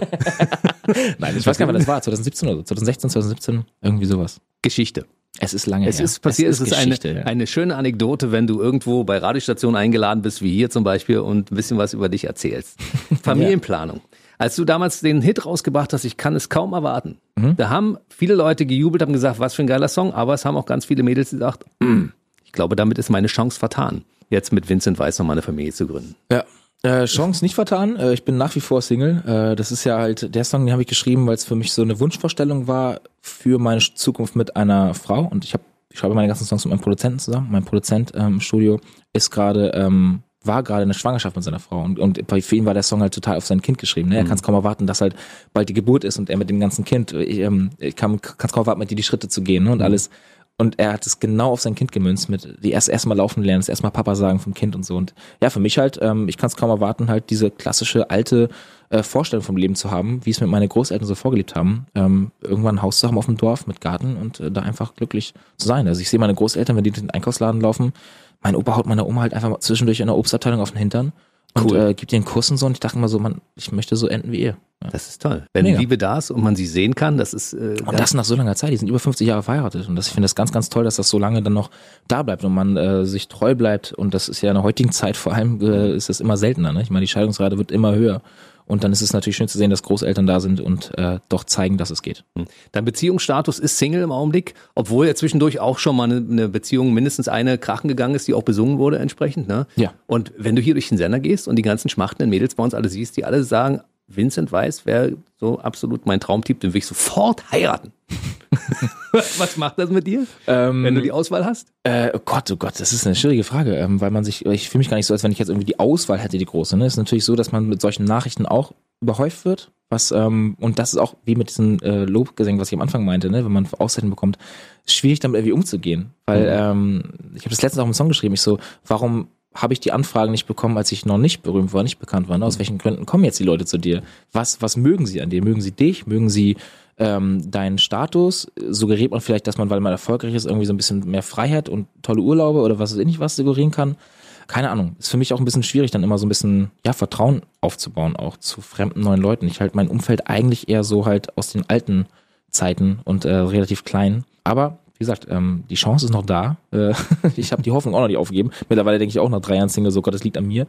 Nein, ich weiß gar nicht, wann das war. 2017 oder so. 2016, 2017, irgendwie sowas. Geschichte. Es ist lange es her. Ist passiert, es ist, es ist eine, ja. eine schöne Anekdote, wenn du irgendwo bei Radiostationen eingeladen bist, wie hier zum Beispiel, und ein bisschen was über dich erzählst. Familienplanung. Als du damals den Hit rausgebracht hast, ich kann es kaum erwarten. Mhm. Da haben viele Leute gejubelt, haben gesagt, was für ein geiler Song, aber es haben auch ganz viele Mädels gesagt, mm, ich glaube, damit ist meine Chance vertan, jetzt mit Vincent Weiss noch mal eine Familie zu gründen. Ja. Äh, Chance nicht vertan. Äh, ich bin nach wie vor Single. Äh, das ist ja halt der Song, den habe ich geschrieben, weil es für mich so eine Wunschvorstellung war für meine Zukunft mit einer Frau. Und ich habe, ich schreibe meine ganzen Songs mit meinem Produzenten zusammen. Mein Produzent im ähm, Studio ist gerade ähm, war gerade in der Schwangerschaft mit seiner Frau und, und für ihn war der Song halt total auf sein Kind geschrieben. Ne? Er mhm. kann es kaum erwarten, dass halt bald die Geburt ist und er mit dem ganzen Kind, ich, ähm, ich kann es kaum erwarten, mit dir die Schritte zu gehen ne? und mhm. alles. Und er hat es genau auf sein Kind gemünzt, mit die erst erstmal laufen lernen, das erstmal Papa sagen vom Kind und so. Und ja, für mich halt, ähm, ich kann es kaum erwarten, halt diese klassische alte äh, Vorstellung vom Leben zu haben, wie es mit meinen Großeltern so vorgelebt haben, ähm, irgendwann ein Haus zu haben auf dem Dorf mit Garten und äh, da einfach glücklich zu sein. Also ich sehe meine Großeltern, wenn die in den Einkaufsladen laufen, mein Opa haut meine Oma halt einfach zwischendurch in der Obstabteilung auf den Hintern und cool. äh, gibt ihr einen Kuss und so. Und ich dachte immer so, man, ich möchte so enden wie ihr. Ja. Das ist toll. Wenn Mega. Liebe da ist und man sie sehen kann, das ist äh, Und das nach so langer Zeit, die sind über 50 Jahre verheiratet. Und das, ich finde das ganz, ganz toll, dass das so lange dann noch da bleibt und man äh, sich treu bleibt. Und das ist ja in der heutigen Zeit vor allem, äh, ist das immer seltener. Ne? Ich meine, die Scheidungsrate wird immer höher. Und dann ist es natürlich schön zu sehen, dass Großeltern da sind und äh, doch zeigen, dass es geht. Dein Beziehungsstatus ist Single im Augenblick, obwohl ja zwischendurch auch schon mal eine, eine Beziehung mindestens eine krachen gegangen ist, die auch besungen wurde entsprechend. Ne? Ja. Und wenn du hier durch den Sender gehst und die ganzen schmachtenden Mädels bei uns alle siehst, die alle sagen, Vincent Weiss wäre so absolut mein Traumtyp, den will ich sofort heiraten. Was macht das mit dir, wenn du die Auswahl hast? Äh, oh Gott, oh Gott, das ist eine schwierige Frage, ähm, weil man sich, ich fühle mich gar nicht so, als wenn ich jetzt irgendwie die Auswahl hätte, die große. Ne? Es ist natürlich so, dass man mit solchen Nachrichten auch überhäuft wird. Was, ähm, und das ist auch wie mit diesen äh, Lobgesängen, was ich am Anfang meinte, ne? wenn man Auszeichnungen bekommt, ist schwierig damit irgendwie umzugehen. Weil ähm, ich habe das letztens auch im Song geschrieben, ich so, warum habe ich die Anfragen nicht bekommen, als ich noch nicht berühmt war, nicht bekannt war? Ne? Aus welchen Gründen kommen jetzt die Leute zu dir? Was, was mögen sie an dir? Mögen sie dich? Mögen sie ähm, deinen Status? Suggeriert man vielleicht, dass man, weil man erfolgreich ist, irgendwie so ein bisschen mehr Freiheit und tolle Urlaube oder was weiß ich nicht, was suggerieren kann? Keine Ahnung. Ist für mich auch ein bisschen schwierig, dann immer so ein bisschen, ja, Vertrauen aufzubauen, auch zu fremden neuen Leuten. Ich halte mein Umfeld eigentlich eher so halt aus den alten Zeiten und äh, relativ klein. Aber wie gesagt, ähm, die Chance ist noch da. Äh, ich habe die Hoffnung auch noch nicht aufgegeben. Mittlerweile denke ich auch nach drei Jahren Single, so Gott, das liegt an mir,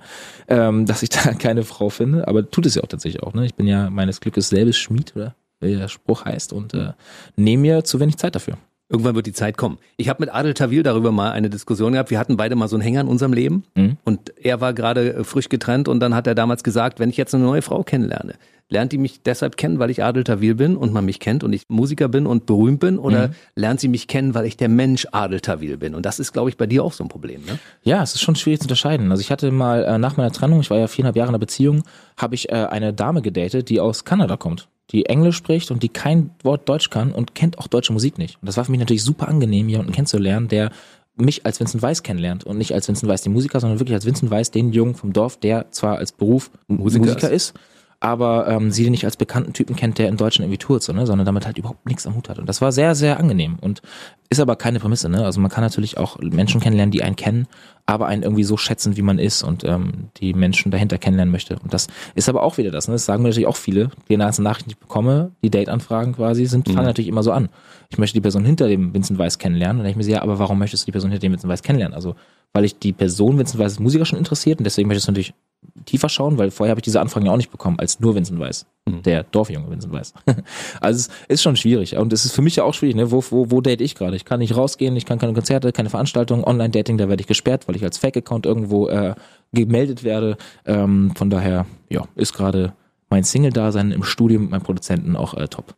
ähm, dass ich da keine Frau finde. Aber tut es ja auch tatsächlich auch. Ne? Ich bin ja meines Glückes selbes Schmied, oder wie der Spruch heißt, und äh, nehme mir zu wenig Zeit dafür. Irgendwann wird die Zeit kommen. Ich habe mit Adel Tawil darüber mal eine Diskussion gehabt. Wir hatten beide mal so einen Hänger in unserem Leben Mhm. und er war gerade äh, frisch getrennt und dann hat er damals gesagt, wenn ich jetzt eine neue Frau kennenlerne, lernt die mich deshalb kennen, weil ich Adel Tawil bin und man mich kennt und ich Musiker bin und berühmt bin oder lernt sie mich kennen, weil ich der Mensch Adel Tawil bin? Und das ist, glaube ich, bei dir auch so ein Problem. Ne? Ja, es ist schon schwierig zu unterscheiden. Also ich hatte mal äh, nach meiner Trennung, ich war ja viereinhalb Jahre in einer Beziehung, habe ich äh, eine Dame gedatet, die aus Kanada kommt, die Englisch spricht und die kein Wort Deutsch kann und kennt auch deutsche Musik nicht. Und das war für mich natürlich super angenehm, jemanden kennenzulernen, der mich als Vincent Weiss kennenlernt und nicht als Vincent Weiss den Musiker, sondern wirklich als Vincent Weiss den Jungen vom Dorf, der zwar als Beruf Musiker Musiker, ist, aber ähm, sie nicht als bekannten Typen kennt, der in Deutschland irgendwie tourt, so, ne, sondern damit halt überhaupt nichts am Hut hat. Und das war sehr, sehr angenehm und ist aber keine Prämisse. Ne? Also man kann natürlich auch Menschen kennenlernen, die einen kennen, aber einen irgendwie so schätzen, wie man ist und ähm, die Menschen dahinter kennenlernen möchte. Und das ist aber auch wieder das. Ne? Das sagen mir natürlich auch viele, die ganzen Nachrichten, die ich bekomme, die Date-Anfragen quasi, sind fangen natürlich immer so an. Ich möchte die Person hinter dem Vincent Weiss kennenlernen. Und dann denke ich mir so, ja, aber warum möchtest du die Person hinter dem Vincent Weiss kennenlernen? Also weil ich die Person Vincent Weiss als Musiker schon interessiert und deswegen möchte ich es natürlich tiefer schauen, weil vorher habe ich diese Anfragen ja auch nicht bekommen, als nur Vincent Weiss. Der Dorfjunge Vincent Weiss. also es ist schon schwierig. Und es ist für mich ja auch schwierig, ne? Wo, wo, wo date ich gerade? Ich kann nicht rausgehen, ich kann keine Konzerte, keine Veranstaltungen, Online-Dating, da werde ich gesperrt, weil ich als Fake-Account irgendwo äh, gemeldet werde. Ähm, von daher, ja, ist gerade mein Single-Dasein im Studium mit meinem Produzenten auch äh, top.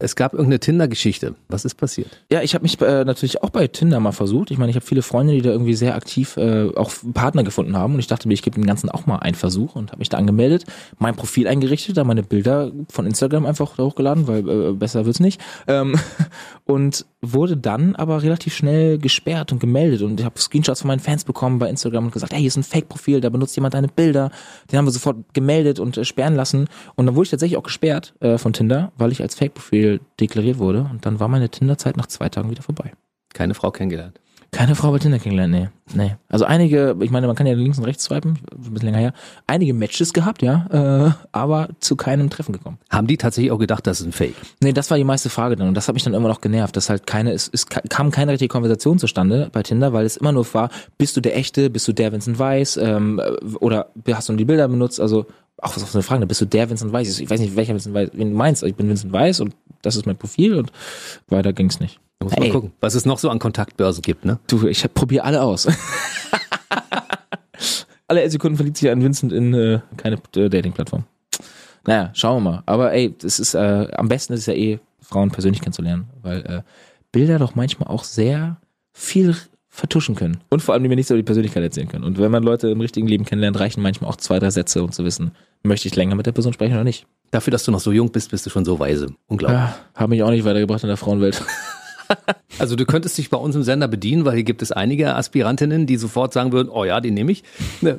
Es gab irgendeine Tinder-Geschichte. Was ist passiert? Ja, ich habe mich äh, natürlich auch bei Tinder mal versucht. Ich meine, ich habe viele Freunde, die da irgendwie sehr aktiv äh, auch Partner gefunden haben. Und ich dachte mir, ich gebe dem Ganzen auch mal einen Versuch und habe mich da angemeldet, mein Profil eingerichtet, da meine Bilder von Instagram einfach hochgeladen, weil äh, besser wird's nicht. Ähm, und wurde dann aber relativ schnell gesperrt und gemeldet. Und ich habe Screenshots von meinen Fans bekommen bei Instagram und gesagt, hey, hier ist ein Fake-Profil, da benutzt jemand deine Bilder. Den haben wir sofort gemeldet und äh, sperren lassen. Und dann wurde ich tatsächlich auch gesperrt äh, von Tinder, weil ich als Fake-Profil deklariert wurde. Und dann war meine Tinder-Zeit nach zwei Tagen wieder vorbei. Keine Frau kennengelernt. Keine Frau bei Tinder kennengelernt, nee. nee. Also einige, ich meine, man kann ja links und rechts swipen, ein bisschen länger her. Einige Matches gehabt, ja, äh, aber zu keinem Treffen gekommen. Haben die tatsächlich auch gedacht, das ist ein Fake? Nee, das war die meiste Frage dann und das hat mich dann immer noch genervt, dass halt keine, es, es kam keine richtige Konversation zustande bei Tinder, weil es immer nur war, bist du der Echte, bist du der Vincent Weiss, ähm, oder hast du nur die Bilder benutzt, also auch was auf so eine Frage, bist du der Vincent Weiss? Ich weiß nicht, welcher Vincent Weiss, wen du meinst, ich bin Vincent Weiss und das ist mein Profil und weiter ging's nicht. Da muss man Ey. gucken, was es noch so an Kontaktbörsen gibt, ne? Du, ich probiere alle aus. alle elf Sekunden verliebt sich ein Vincent in äh, keine äh, Dating-Plattform. Naja, schauen wir mal. Aber ey, das ist äh, am besten ist es ja eh, Frauen persönlich kennenzulernen, weil äh, Bilder doch manchmal auch sehr viel vertuschen können. Und vor allem, die mir nichts über die Persönlichkeit erzählen können. Und wenn man Leute im richtigen Leben kennenlernt, reichen manchmal auch zwei, drei Sätze, um zu wissen, möchte ich länger mit der Person sprechen oder nicht. Dafür, dass du noch so jung bist, bist du schon so weise. Unglaublich. Ja, habe mich auch nicht weitergebracht in der Frauenwelt. Also du könntest dich bei uns im Sender bedienen, weil hier gibt es einige Aspirantinnen, die sofort sagen würden, oh ja, den nehme ich.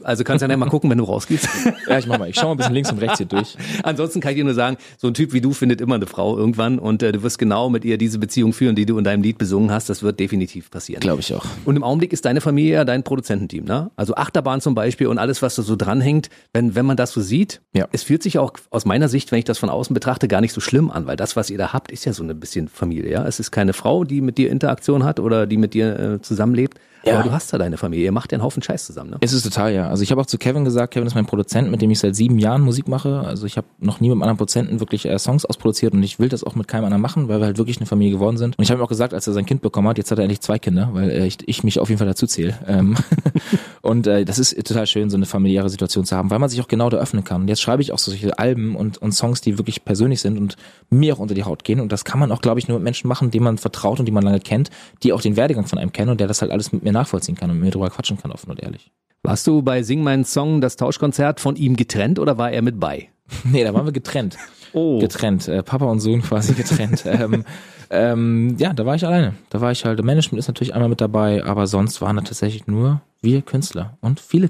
Also kannst du ja mal gucken, wenn du rausgehst. Ja, ich mach mal. Ich schau mal ein bisschen links und rechts hier durch. Ansonsten kann ich dir nur sagen, so ein Typ wie du findet immer eine Frau irgendwann und äh, du wirst genau mit ihr diese Beziehung führen, die du in deinem Lied besungen hast. Das wird definitiv passieren. Glaube ich auch. Und im Augenblick ist deine Familie ja dein Produzententeam, ne? Also Achterbahn zum Beispiel und alles, was da so dranhängt, wenn, wenn man das so sieht, Ja. es fühlt sich auch aus meiner Sicht, wenn ich das von außen betrachte, gar nicht so schlimm an, weil das, was ihr da habt, ist ja so ein bisschen Familie, ja? Es ist keine Frau, die mit dir Interaktion hat oder die mit dir äh, zusammenlebt, Ja. aber du hast da deine Familie, ihr macht ja einen Haufen Scheiß zusammen, ne? Es ist total, ja. Also ich habe auch zu Kevin gesagt, Kevin ist mein Produzent, mit dem ich seit sieben Jahren Musik mache. Also ich habe noch nie mit einem anderen Produzenten wirklich äh, Songs ausproduziert und ich will das auch mit keinem anderen machen, weil wir halt wirklich eine Familie geworden sind. Und ich habe ihm auch gesagt, als er sein Kind bekommen hat, jetzt hat er endlich zwei Kinder, weil äh, ich, ich mich auf jeden Fall dazu zähle. Ähm, und äh, das ist total schön, so eine familiäre Situation zu haben, weil man sich auch genau da öffnen kann. Und jetzt schreibe ich auch solche Alben und, und Songs, die wirklich persönlich sind und mir auch unter die Haut gehen. Und das kann man auch, glaube ich, nur mit Menschen machen, denen man vertraut und die man lange kennt, die auch den Werdegang von einem kennen und der das halt alles mit mir nachvollziehen kann und mit mir drüber quatschen kann, offen und ehrlich. Warst du bei Sing meinen Song, das Tauschkonzert, von ihm getrennt oder war er mit bei? Nee, da waren wir getrennt. Oh. Getrennt. Äh, Papa und Sohn quasi getrennt. ähm, ähm, ja, da war ich alleine. Da war ich halt, Management ist natürlich einmal mit dabei, aber sonst waren da tatsächlich nur wir Künstler und viele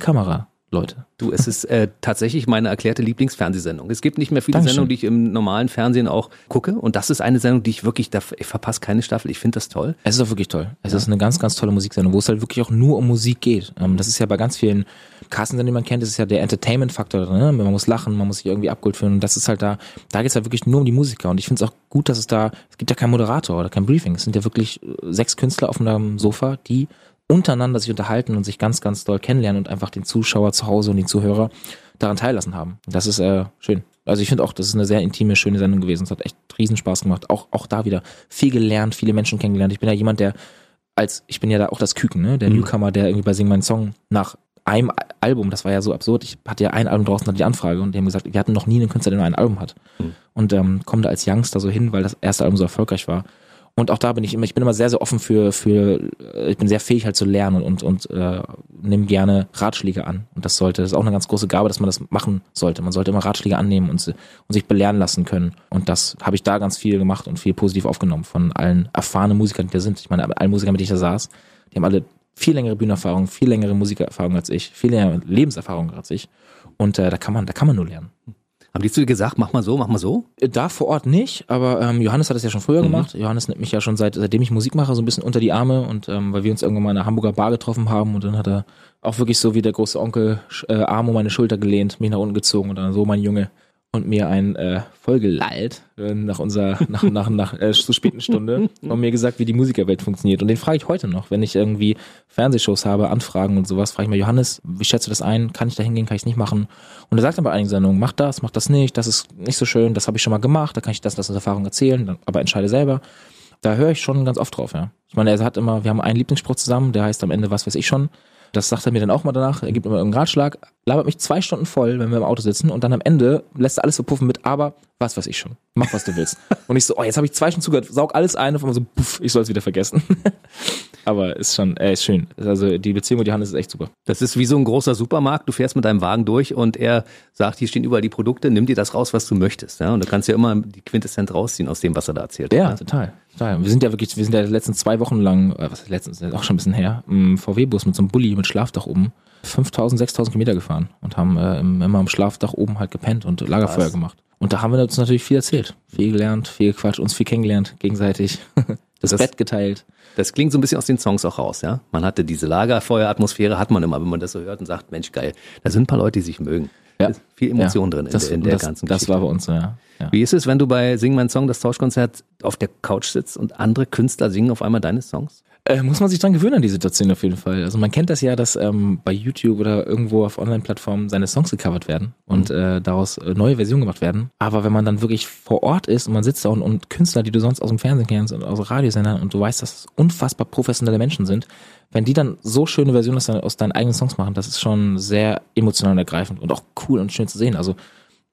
Kameraleute. Du, es ist äh, tatsächlich meine erklärte Lieblingsfernsehsendung. Es gibt nicht mehr viele Dankeschön. Sendungen, die ich im normalen Fernsehen auch gucke. Und das ist eine Sendung, die ich wirklich, da, ich verpasse keine Staffel. Ich finde das toll. Es ist auch wirklich toll. Es ist eine ganz, ganz tolle Musiksendung, wo es halt wirklich auch nur um Musik geht. Ähm, das ist ja bei ganz vielen Castensendungen, die man kennt, das ist ja der Entertainment-Faktor drin. Ne? Man muss lachen, man muss sich irgendwie abgeholt fühlen. Und das ist halt da, da geht's halt wirklich nur um die Musiker. Und ich finde es auch gut, dass es da, es gibt ja keinen Moderator oder kein Briefing. Es sind ja wirklich äh, sechs Künstler auf einem Sofa, die untereinander sich unterhalten und sich ganz, ganz doll kennenlernen und einfach den Zuschauer zu Hause und die Zuhörer daran teillassen haben. Das ist äh, schön. Also ich finde auch, das ist eine sehr intime, schöne Sendung gewesen. Es hat echt riesen Spaß gemacht. Auch, auch da wieder viel gelernt, viele Menschen kennengelernt. Ich bin ja jemand, der als, ich bin ja da auch das Küken, ne? der Newcomer, der irgendwie bei Sing meinen Song nach einem Al- Album, das war ja so absurd, ich hatte ja ein Album draußen, hatte die Anfrage und die haben gesagt, wir hatten noch nie einen Künstler, der nur ein Album hat. Und ähm, komme da als Youngster so hin, weil das erste Album so erfolgreich war. Und auch da bin ich immer, ich bin immer sehr, sehr offen für, für, äh, ich bin sehr fähig halt zu lernen und, und äh, nehme gerne Ratschläge an. Und das sollte, das ist auch eine ganz große Gabe, dass man das machen sollte. Man sollte immer Ratschläge annehmen und, und sich belehren lassen können. Und das habe ich da ganz viel gemacht und viel positiv aufgenommen von allen erfahrenen Musikern, die da sind. Ich meine, alle Musiker, mit denen ich da saß, die haben alle viel längere Bühnenerfahrung, viel längere Musikererfahrung als ich, viel längere Lebenserfahrung als ich. Und äh, da kann man, da kann man nur lernen. Haben die zu dir gesagt, mach mal so, mach mal so? Da vor Ort nicht, aber ähm, Johannes hat es ja schon früher gemacht. Johannes nimmt mich ja schon seit seitdem ich Musik mache so ein bisschen unter die Arme und ähm, weil wir uns irgendwann mal in einer Hamburger Bar getroffen haben und dann hat er auch wirklich so wie der große Onkel äh, Arm um meine Schulter gelehnt, mich nach unten gezogen und dann so mein Junge und mir ein äh, vollgelallt äh, nach unserer nach nach nach äh, zu späten Stunde und mir gesagt, wie die Musikerwelt funktioniert und den frage ich heute noch, wenn ich irgendwie Fernsehshows habe, Anfragen und sowas, frage ich mal Johannes, wie schätzt du das ein? Kann ich da hingehen, kann ich es nicht machen? Und er sagt dann bei einigen Sendungen, mach das, mach das nicht, das ist nicht so schön, das habe ich schon mal gemacht, da kann ich das, das als Erfahrung erzählen, dann, aber entscheide selber. Da höre ich schon ganz oft drauf, ja. Ich meine, er hat immer, wir haben einen Lieblingsspruch zusammen, der heißt am Ende, was weiß ich schon. Das sagt er mir dann auch mal danach. Er gibt immer irgendeinen Ratschlag, labert mich zwei Stunden voll, wenn wir im Auto sitzen und dann am Ende lässt er alles verpuffen mit, aber was weiß ich schon. Mach, was du willst. und ich so, oh, jetzt habe ich zwei Stunden zugehört, saug alles ein und immer so, puff, ich soll es wieder vergessen. aber ist schon, äh, ist schön. Also die Beziehung mit Johannes ist echt super. Das ist wie so ein großer Supermarkt. Du fährst mit deinem Wagen durch und er sagt, hier stehen überall die Produkte, nimm dir das raus, was du möchtest. Ja? Und du kannst ja immer die Quintessenz rausziehen aus dem, was er da erzählt. Ja, total. Total. Wir sind ja wirklich, wir sind ja die letzten zwei Wochen lang, äh, was letztens, auch schon ein bisschen her, im VW-Bus mit so einem Bulli mit Schlafdach oben, 5000, 6000 Kilometer gefahren und haben äh, im- immer am Schlafdach oben halt gepennt und Lagerfeuer Krass. gemacht. Und da haben wir uns natürlich viel erzählt, viel gelernt, viel gequatscht, uns viel kennengelernt, gegenseitig, das, Das- Bett geteilt. Das klingt so ein bisschen aus den Songs auch raus, ja. Man hatte diese Lagerfeueratmosphäre, hat man immer, wenn man das so hört und sagt, Mensch, geil, da sind ein paar Leute, die sich mögen. Ja. Viel Emotion Ja, drin in das, der, in der das, ganzen Das Geschichte. war bei uns so, ja. ja. Wie ist es, wenn du bei Sing mein Song, das Tauschkonzert, auf der Couch sitzt und andere Künstler singen auf einmal deine Songs? Äh, muss man sich dran gewöhnen an die Situation auf jeden Fall. Also man kennt das ja, dass ähm, bei YouTube oder irgendwo auf Online-Plattformen seine Songs gecovert werden und äh, daraus äh, neue Versionen gemacht werden. Aber wenn man dann wirklich vor Ort ist und man sitzt da und, und Künstler, die du sonst aus dem Fernsehen kennst und aus Radiosendern und du weißt, dass es unfassbar professionelle Menschen sind, wenn die dann so schöne Versionen aus, deinen- aus deinen eigenen Songs machen, das ist schon sehr emotional und ergreifend und auch cool und schön zu sehen. Also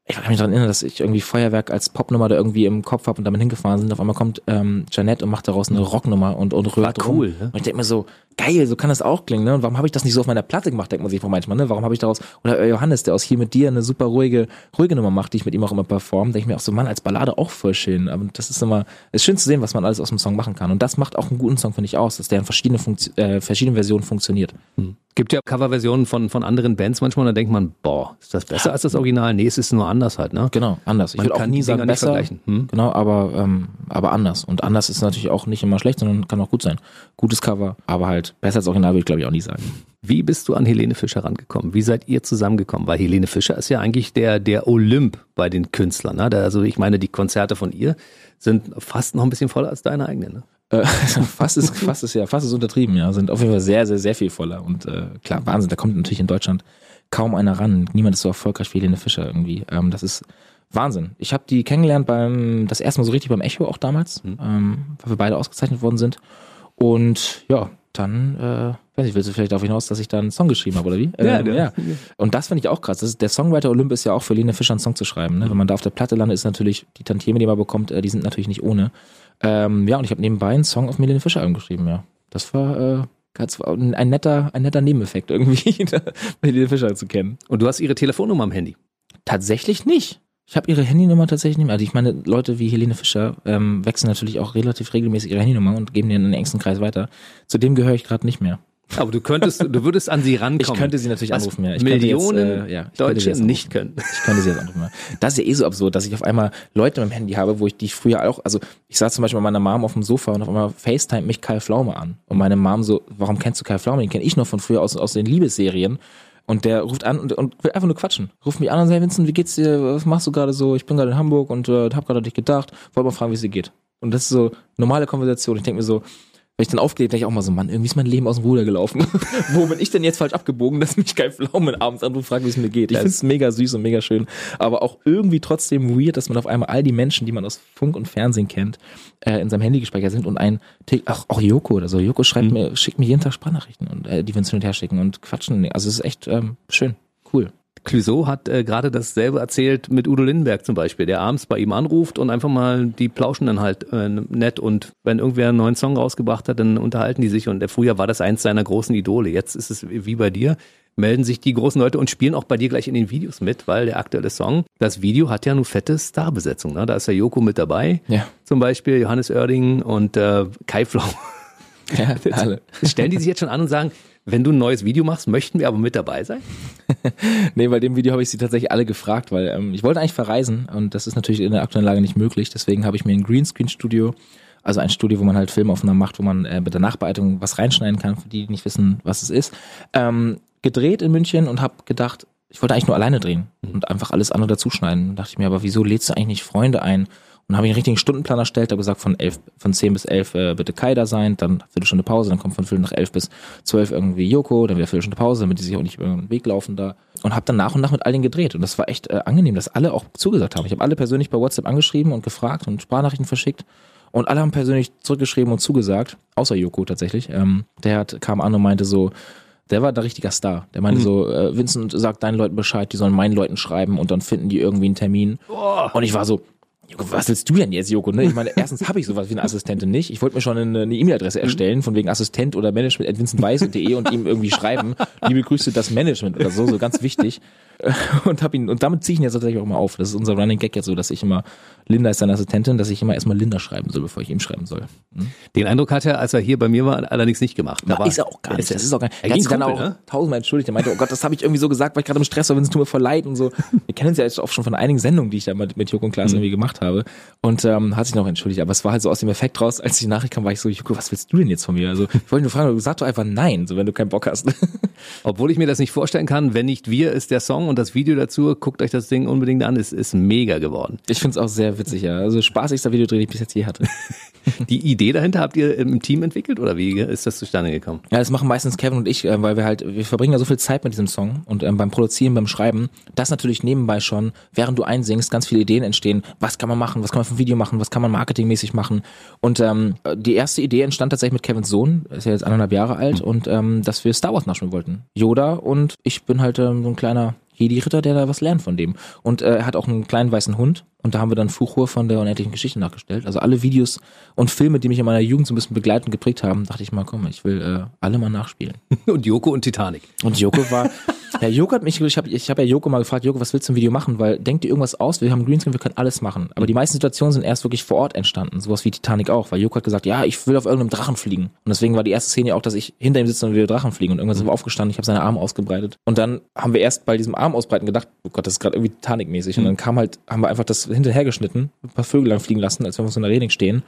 ich kann mich daran erinnern, dass ich irgendwie Feuerwerk als Popnummer da irgendwie im Kopf habe und damit hingefahren sind. Auf einmal kommt ähm, Janette und macht daraus eine Rocknummer und, und rührt War rum. cool, ne? Und ich denke mir so, geil, so kann das auch klingen, ne? Und warum habe ich das nicht so auf meiner Platte gemacht, denkt man sich manchmal, ne? Warum habe ich daraus, oder Johannes, der aus hier mit dir eine super ruhige, ruhige Nummer macht, die ich mit ihm auch immer performe, denke ich mir auch so, Mann, als Ballade auch voll schön. Aber das ist immer, ist schön zu sehen, was man alles aus dem Song machen kann. Und das macht auch einen guten Song, finde ich, aus, dass der in verschiedenen, Funktio äh, verschiedenen Versionen funktioniert. Hm. Gibt ja Coverversionen von, von anderen Bands manchmal, da denkt man, boah, ist das besser als das Original? Nee, es ist nur anders halt, ne? Genau, anders. Ich würde auch nie sagen besser, hm? genau, aber, ähm, aber anders. Und anders ist natürlich auch nicht immer schlecht, sondern kann auch gut sein. Gutes Cover, aber halt besser als Original würde ich glaube ich auch nie sagen. Wie bist du an Helene Fischer rangekommen? Wie seid ihr zusammengekommen? Weil Helene Fischer ist ja eigentlich der, der Olymp bei den Künstlern. Ne? Also ich meine, die Konzerte von ihr sind fast noch ein bisschen voller als deine eigenen. Ne? Äh, fast ist, fast ist ja, fast ist untertrieben, ja. Sind auf jeden Fall sehr, sehr, sehr viel voller. Und äh, klar, Wahnsinn, da kommt natürlich in Deutschland kaum einer ran. Niemand ist so erfolgreich wie Helene Fischer irgendwie. Ähm, das ist Wahnsinn. Ich habe die kennengelernt beim, das erste Mal so richtig beim Echo auch damals, mhm. ähm, weil wir beide ausgezeichnet worden sind. Und ja, dann, äh, weiß ich, willst du vielleicht darauf hinaus, dass ich da einen Song geschrieben habe, oder wie? Ja, ähm, ja. Und das finde ich auch krass. Das ist, der Songwriter Olymp ist ja auch für Helene Fischer einen Song zu schreiben. Ne? Mhm. Wenn man da auf der Platte landet, ist natürlich, die Tantieme, die man bekommt, äh, die sind natürlich nicht ohne. Ähm, ja, und ich habe nebenbei einen Song auf Helene Fischer geschrieben, ja. Das war, äh, ein netter, ein netter Nebeneffekt irgendwie, Helene Fischer zu kennen. Und du hast ihre Telefonnummer am Handy? Tatsächlich nicht. Ich habe ihre Handynummer tatsächlich nicht mehr. Also ich meine, Leute wie Helene Fischer ähm, wechseln natürlich auch relativ regelmäßig ihre Handynummer und geben die in den engsten Kreis weiter. Zu dem gehöre ich gerade nicht mehr. Aber du könntest, du würdest an sie rankommen. Ich könnte sie natürlich Was anrufen, ja. Ich Millionen jetzt, äh, ja, Deutsche nicht können. Ich könnte sie jetzt anrufen. Ja. Das ist ja eh so absurd, dass ich auf einmal Leute mit dem Handy habe, wo ich die früher auch, also ich saß zum Beispiel bei meiner Mom auf dem Sofa und auf einmal FaceTime mich Kai Flaume an. Und meine Mom so, warum kennst du Kai Flaume? Den kenne ich noch von früher aus, aus den Liebesserien. Und der ruft an und, und will einfach nur quatschen. Ruft mich an und sagt, Vincent, wie geht's dir? Was machst du gerade so? Ich bin gerade in Hamburg und äh, hab gerade an dich gedacht. Wollte mal fragen, wie es dir geht. Und das ist so normale Konversation. Ich denke mir so, wenn ich dann aufgelegt, denke ich auch mal so, Mann, irgendwie ist mein Leben aus dem Ruder gelaufen. Wo bin ich denn jetzt falsch abgebogen, dass mich kein Pflaumen abends anruft, fragt, wie es mir geht. Ich finde es mega süß und mega schön, aber auch irgendwie trotzdem weird, dass man auf einmal all die Menschen, die man aus Funk und Fernsehen kennt, äh, in seinem Handy gespeichert sind und ein, ach, auch Joko oder so. Joko schreibt mhm. mir, schickt mir jeden Tag Sprachnachrichten und äh, die wir uns hin und her schicken und quatschen. Also es ist echt ähm, schön, cool. Clouseau hat äh, gerade dasselbe erzählt mit Udo Lindenberg zum Beispiel, der abends bei ihm anruft und einfach mal, die plauschen dann halt äh, nett und wenn irgendwer einen neuen Song rausgebracht hat, dann unterhalten die sich und der früher war das eins seiner großen Idole. Jetzt ist es wie bei dir, melden sich die großen Leute und spielen auch bei dir gleich in den Videos mit, weil der aktuelle Song, das Video hat ja nur fette Starbesetzung. Ne? Da ist ja Joko mit dabei, ja. zum Beispiel Johannes Oerding und äh, Kai Flau. Ja, alle. Stellen die sich jetzt schon an und sagen, wenn du ein neues Video machst, möchten wir aber mit dabei sein? nee, bei dem Video habe ich sie tatsächlich alle gefragt, weil ähm, ich wollte eigentlich verreisen und das ist natürlich in der aktuellen Lage nicht möglich. Deswegen habe ich mir ein Greenscreen-Studio, also ein Studio, wo man halt Filmaufnahmen macht, wo man äh, mit der Nachbearbeitung was reinschneiden kann, für die, die nicht wissen, was es ist, ähm, gedreht in München und habe gedacht, ich wollte eigentlich nur alleine drehen und einfach alles andere dazuschneiden. Da dachte ich mir, aber wieso lädst du eigentlich nicht Freunde ein? Und habe ich einen richtigen Stundenplan erstellt, habe gesagt, von elf, von zehn bis elf äh, bitte Kai da sein, dann Viertelstunde Pause, dann kommt von Viertel nach elf bis zwölf irgendwie Joko, dann wieder Viertelstunde Pause, damit die sich auch nicht über den Weg laufen da. Und habe dann nach und nach mit all denen gedreht. Und das war echt äh, angenehm, dass alle auch zugesagt haben. Ich habe alle persönlich bei WhatsApp angeschrieben und gefragt und Sprachnachrichten verschickt. Und alle haben persönlich zurückgeschrieben und zugesagt, außer Joko tatsächlich. Ähm, der hat, kam an und meinte so, der war der richtiger Star. Der meinte mhm. so, äh, Vincent sagt deinen Leuten Bescheid, die sollen meinen Leuten schreiben und dann finden die irgendwie einen Termin. Oh. Und ich war so, was willst du denn jetzt, Joko? Ne? Ich meine, erstens habe ich sowas wie eine Assistentin nicht. Ich wollte mir schon eine E-Mail-Adresse erstellen, von wegen Assistent oder Management at vincentweiß.de und ihm irgendwie schreiben, liebe Grüße, das Management oder so, so ganz wichtig. und hab ihn und damit ziehe ich ihn jetzt tatsächlich auch immer auf. Das ist unser Running Gag jetzt so, dass ich immer Linda ist seine Assistentin, dass ich immer erstmal Linda schreiben soll, bevor ich ihm schreiben soll. Hm? Den Eindruck hat er, als er hier bei mir war, allerdings nicht gemacht. Na, ist er auch gar nicht. Das ist auch gar nicht. Er, sich dann auch ne? tausendmal entschuldigt. Er meinte, oh Gott, das habe ich irgendwie so gesagt, weil ich gerade im Stress war, wenn es tut mir voll leid und so. Wir kennen uns ja jetzt auch schon von einigen Sendungen, die ich da mit, mit Joko und Klaas mhm. irgendwie gemacht habe. Und ähm, hat sich noch entschuldigt. Aber es war halt so aus dem Effekt raus, als die Nachricht kam, war ich so, Joko, was willst du denn jetzt von mir? Also ich wollte nur fragen, du sagst doch einfach nein, so wenn du keinen Bock hast. Obwohl ich mir das nicht vorstellen kann, wenn nicht wir ist der Song und das Video dazu guckt euch das Ding unbedingt an, es ist mega geworden. Ich finde es auch sehr witzig, ja. Also spaßigster Videodreh, den ich bis jetzt je hatte. Die Idee dahinter habt ihr im Team entwickelt oder wie ist das zustande gekommen? Ja, das machen meistens Kevin und ich, äh, weil wir halt, wir verbringen ja so viel Zeit mit diesem Song und ähm, beim Produzieren, beim Schreiben, das natürlich nebenbei schon, während du einsingst, ganz viele Ideen entstehen. Was kann man machen? Was kann man für ein Video machen? Was kann man marketingmäßig machen? Und ähm, die erste Idee entstand tatsächlich mit Kevins Sohn, ist ja jetzt anderthalb Jahre alt, und ähm, dass wir Star Wars nachspielen wollten. Yoda und ich bin halt ähm, so ein kleiner Jedi-Ritter, der da was lernt von dem. Und äh, er hat auch einen kleinen weißen Hund und da haben wir dann Fuchur von der unendlichen Geschichte nachgestellt. Also alle Videos und Filme, die mich in meiner Jugend so ein bisschen begleitet und geprägt haben, dachte ich mal, komm, ich will äh, alle mal nachspielen. Und Joko und Titanic. Und Joko war, ja, Joko hat mich, ich habe ich hab ja Joko mal gefragt, Joko, was willst du im Video machen? Weil denk dir irgendwas aus, wir haben Greenscreen, wir können alles machen. Aber die meisten Situationen sind erst wirklich vor Ort entstanden, sowas wie Titanic auch, weil Joko hat gesagt, ja, ich will auf irgendeinem Drachen fliegen. Und deswegen war die erste Szene auch, dass ich hinter ihm sitze und wir Drachen fliegen. Und irgendwann sind wir aufgestanden, ich habe seine Arme ausgebreitet. Und dann haben wir erst bei diesem Arm ausbreiten gedacht, oh Gott, das ist gerade irgendwie Titanic-mäßig. Und dann kam halt, haben wir einfach das hinterher geschnitten, ein paar Vögel lang fliegen lassen, als wenn wir so einer Reding stehen.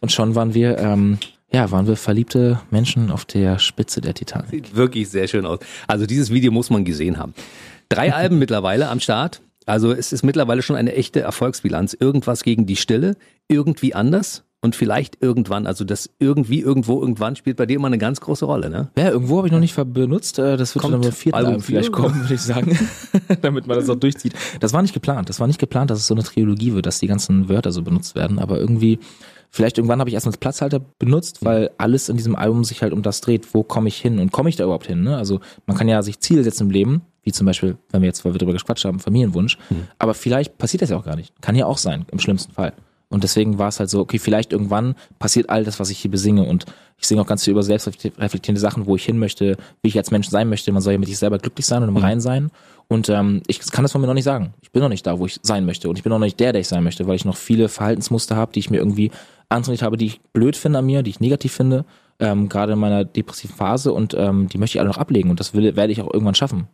Und schon waren wir, ähm, ja, waren wir verliebte Menschen auf der Spitze der Titanic. Sieht wirklich sehr schön aus. Also dieses Video muss man gesehen haben. Drei Alben mittlerweile am Start. Also es ist mittlerweile schon eine echte Erfolgsbilanz. Irgendwas gegen die Stille, irgendwie anders und vielleicht irgendwann. Also das irgendwie, irgendwo, irgendwann spielt bei dir immer eine ganz große Rolle, ne? Ja, irgendwo habe ich noch nicht benutzt. Äh, Das wird Kommt dann beim vierten Album vielleicht kommen, würde ich sagen. Damit man das auch durchzieht. Das war nicht geplant. Das war nicht geplant, dass es so eine Trilogie wird, dass die ganzen Wörter so benutzt werden. Aber irgendwie, vielleicht irgendwann habe ich erstmal als Platzhalter benutzt, weil alles in diesem Album sich halt um das dreht. Wo komme ich hin und komme ich da überhaupt hin? Ne? Also man kann ja sich Ziele setzen im Leben, wie zum Beispiel, wenn wir jetzt, weil wir darüber gequatscht haben, Familienwunsch. Aber vielleicht passiert das ja auch gar nicht. Kann ja auch sein, im schlimmsten Fall. Und deswegen war es halt so, okay, vielleicht irgendwann passiert all das, was ich hier besinge. Und ich singe auch ganz viel über selbstreflektierende Sachen, wo ich hin möchte, wie ich als Mensch sein möchte. Man soll ja mit sich selber glücklich sein und im Rein sein. Und ähm, ich kann das von mir noch nicht sagen. Ich bin noch nicht da, wo ich sein möchte. Und ich bin noch nicht der, der ich sein möchte, weil ich noch viele Verhaltensmuster habe, die ich mir irgendwie antrainiert habe, die ich blöd finde an mir, die ich negativ finde, ähm, gerade in meiner depressiven Phase. Und ähm, die möchte ich alle noch ablegen. Und das will, werde ich auch irgendwann schaffen.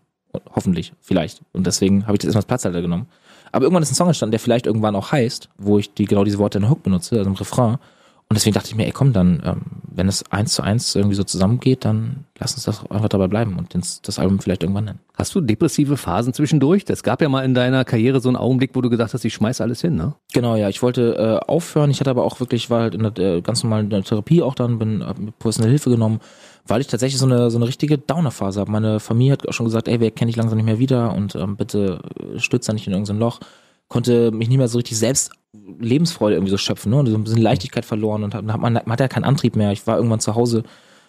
Hoffentlich, vielleicht. Und deswegen habe ich das erstmal als Platzhalter genommen. Aber irgendwann ist ein Song entstanden, der vielleicht irgendwann auch heißt, wo ich die genau diese Worte in Hook benutze, also im Refrain. Und deswegen dachte ich mir, ey komm, dann, ähm, wenn es eins zu eins irgendwie so zusammengeht, dann lass uns das einfach dabei bleiben und das, das Album vielleicht irgendwann nennen. Hast du depressive Phasen zwischendurch? Das gab ja mal in deiner Karriere so einen Augenblick, wo du gedacht hast, ich schmeiß alles hin, ne? Genau, ja, ich wollte äh, aufhören. Ich hatte aber auch wirklich, war halt in der äh, ganz normalen der Therapie auch dann, bin mir professionelle Hilfe genommen, weil ich tatsächlich so eine so eine richtige Downer-Phase habe. Meine Familie hat auch schon gesagt, ey, wir kennen dich langsam nicht mehr wieder und ähm, bitte äh, stütz da nicht in irgendein Loch. Konnte mich nicht mehr so richtig selbst Lebensfreude irgendwie so schöpfen, ne? Und so ein bisschen Leichtigkeit verloren und hat, hat man, man hat ja keinen Antrieb mehr. Ich war irgendwann zu Hause,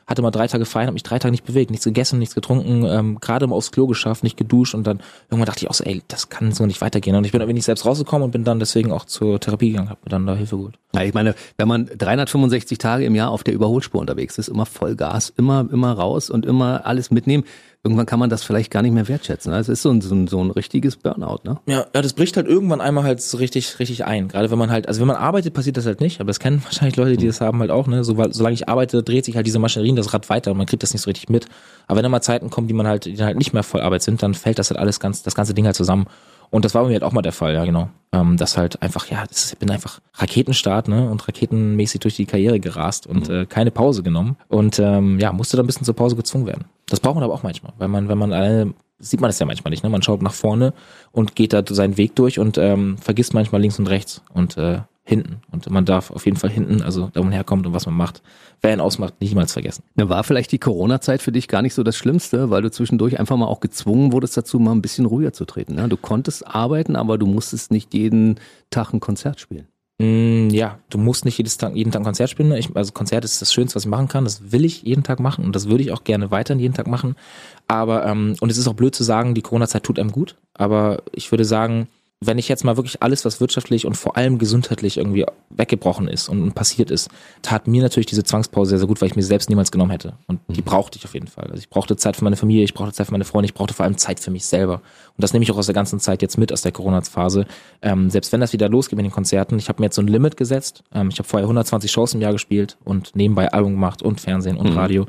hatte mal drei Tage frei, habe mich drei Tage nicht bewegt, nichts gegessen, nichts getrunken, ähm, gerade mal aufs Klo geschafft, nicht geduscht und dann irgendwann dachte ich auch so, ey, das kann so nicht weitergehen. Und ich bin irgendwie nicht selbst rausgekommen und bin dann deswegen auch zur Therapie gegangen, habe mir dann da Hilfe geholt. Ja, ich meine, wenn man 365 Tage im Jahr auf der Überholspur unterwegs ist, immer Vollgas, immer, immer raus und immer alles mitnehmen, irgendwann kann man das vielleicht gar nicht mehr wertschätzen. Es ist so ein, so ein, so ein richtiges Burnout, ne? Ja, ja, das bricht halt irgendwann einmal halt so richtig, richtig ein. Gerade wenn man halt, also wenn man arbeitet, passiert das halt nicht, aber das kennen wahrscheinlich Leute, die das haben halt auch, ne? So, weil, solange ich arbeite, dreht sich halt diese Maschinerie, das Rad weiter und man kriegt das nicht so richtig mit. Aber wenn dann mal Zeiten kommen, die man halt, die halt nicht mehr voll Arbeit sind, dann fällt das halt alles ganz, das ganze Ding halt zusammen. Und das war bei mir halt auch mal der Fall, ja, genau. Ähm, das halt einfach, ja, das ich bin einfach Raketenstart, ne, und raketenmäßig durch die Karriere gerast und äh, keine Pause genommen. Und ähm, ja, musste dann ein bisschen zur Pause gezwungen werden. Das braucht man aber auch manchmal, weil man, wenn man alleine, sieht man das ja manchmal nicht, ne? Man schaut nach vorne und geht da seinen Weg durch und ähm, vergisst manchmal links und rechts und äh, hinten. Und man darf auf jeden Fall hinten, also da man herkommt und was man macht, wer ihn ausmacht, niemals vergessen. Da war vielleicht die Corona-Zeit für dich gar nicht so das Schlimmste, weil du zwischendurch einfach mal auch gezwungen wurdest dazu, mal ein bisschen ruhiger zu treten. Ne? Du konntest arbeiten, aber du musstest nicht jeden Tag ein Konzert spielen. Mm, ja, du musst nicht jedes Tag, jeden Tag ein Konzert spielen. ne? Ich, also Konzert ist das Schönste, was ich machen kann. Das will ich jeden Tag machen und das würde ich auch gerne weiterhin jeden Tag machen. Aber, ähm, und es ist auch blöd zu sagen, die Corona-Zeit tut einem gut. Aber ich würde sagen, wenn ich jetzt mal wirklich alles, was wirtschaftlich und vor allem gesundheitlich irgendwie weggebrochen ist und, passiert ist, tat mir natürlich diese Zwangspause sehr, sehr gut, weil ich mir selbst niemals genommen hätte. Und die brauchte ich auf jeden Fall. Also ich brauchte Zeit für meine Familie, ich brauchte Zeit für meine Freunde, ich brauchte vor allem Zeit für mich selber. Und das nehme ich auch aus der ganzen Zeit jetzt mit, aus der Corona-Phase. Ähm, selbst wenn das wieder losgeht mit den Konzerten, ich habe mir jetzt so ein Limit gesetzt. Ähm, ich habe vorher 120 Shows im Jahr gespielt und nebenbei Album gemacht und Fernsehen und Radio.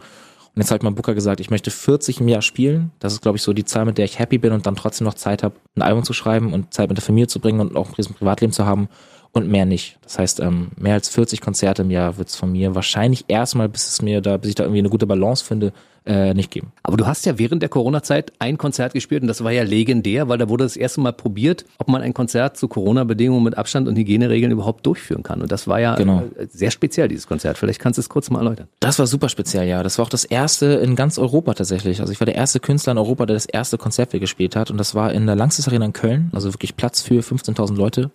Und jetzt hat mein Booker gesagt, ich möchte 40 im Jahr spielen. Das ist, glaube ich, so die Zahl, mit der ich happy bin und dann trotzdem noch Zeit habe, ein Album zu schreiben und Zeit mit der Familie zu bringen und auch ein riesen Privatleben zu haben und mehr nicht. Das heißt, ähm, mehr als 40 Konzerte im Jahr wird es von mir wahrscheinlich erstmal, bis es mir da, bis ich da irgendwie eine gute Balance finde, äh, nicht geben. Aber du hast ja während der Corona-Zeit ein Konzert gespielt und das war ja legendär, weil da wurde das erste Mal probiert, ob man ein Konzert zu Corona-Bedingungen mit Abstand und Hygieneregeln überhaupt durchführen kann. Und das war ja Genau. äh, sehr speziell, dieses Konzert. Vielleicht kannst du es kurz mal erläutern. Das war super speziell, ja. Das war auch das erste in ganz Europa tatsächlich. Also ich war der erste Künstler in Europa, der das erste Konzert hier gespielt hat. Und das war in der Langsys Arena in Köln. Also wirklich Platz für 15.000 Leute.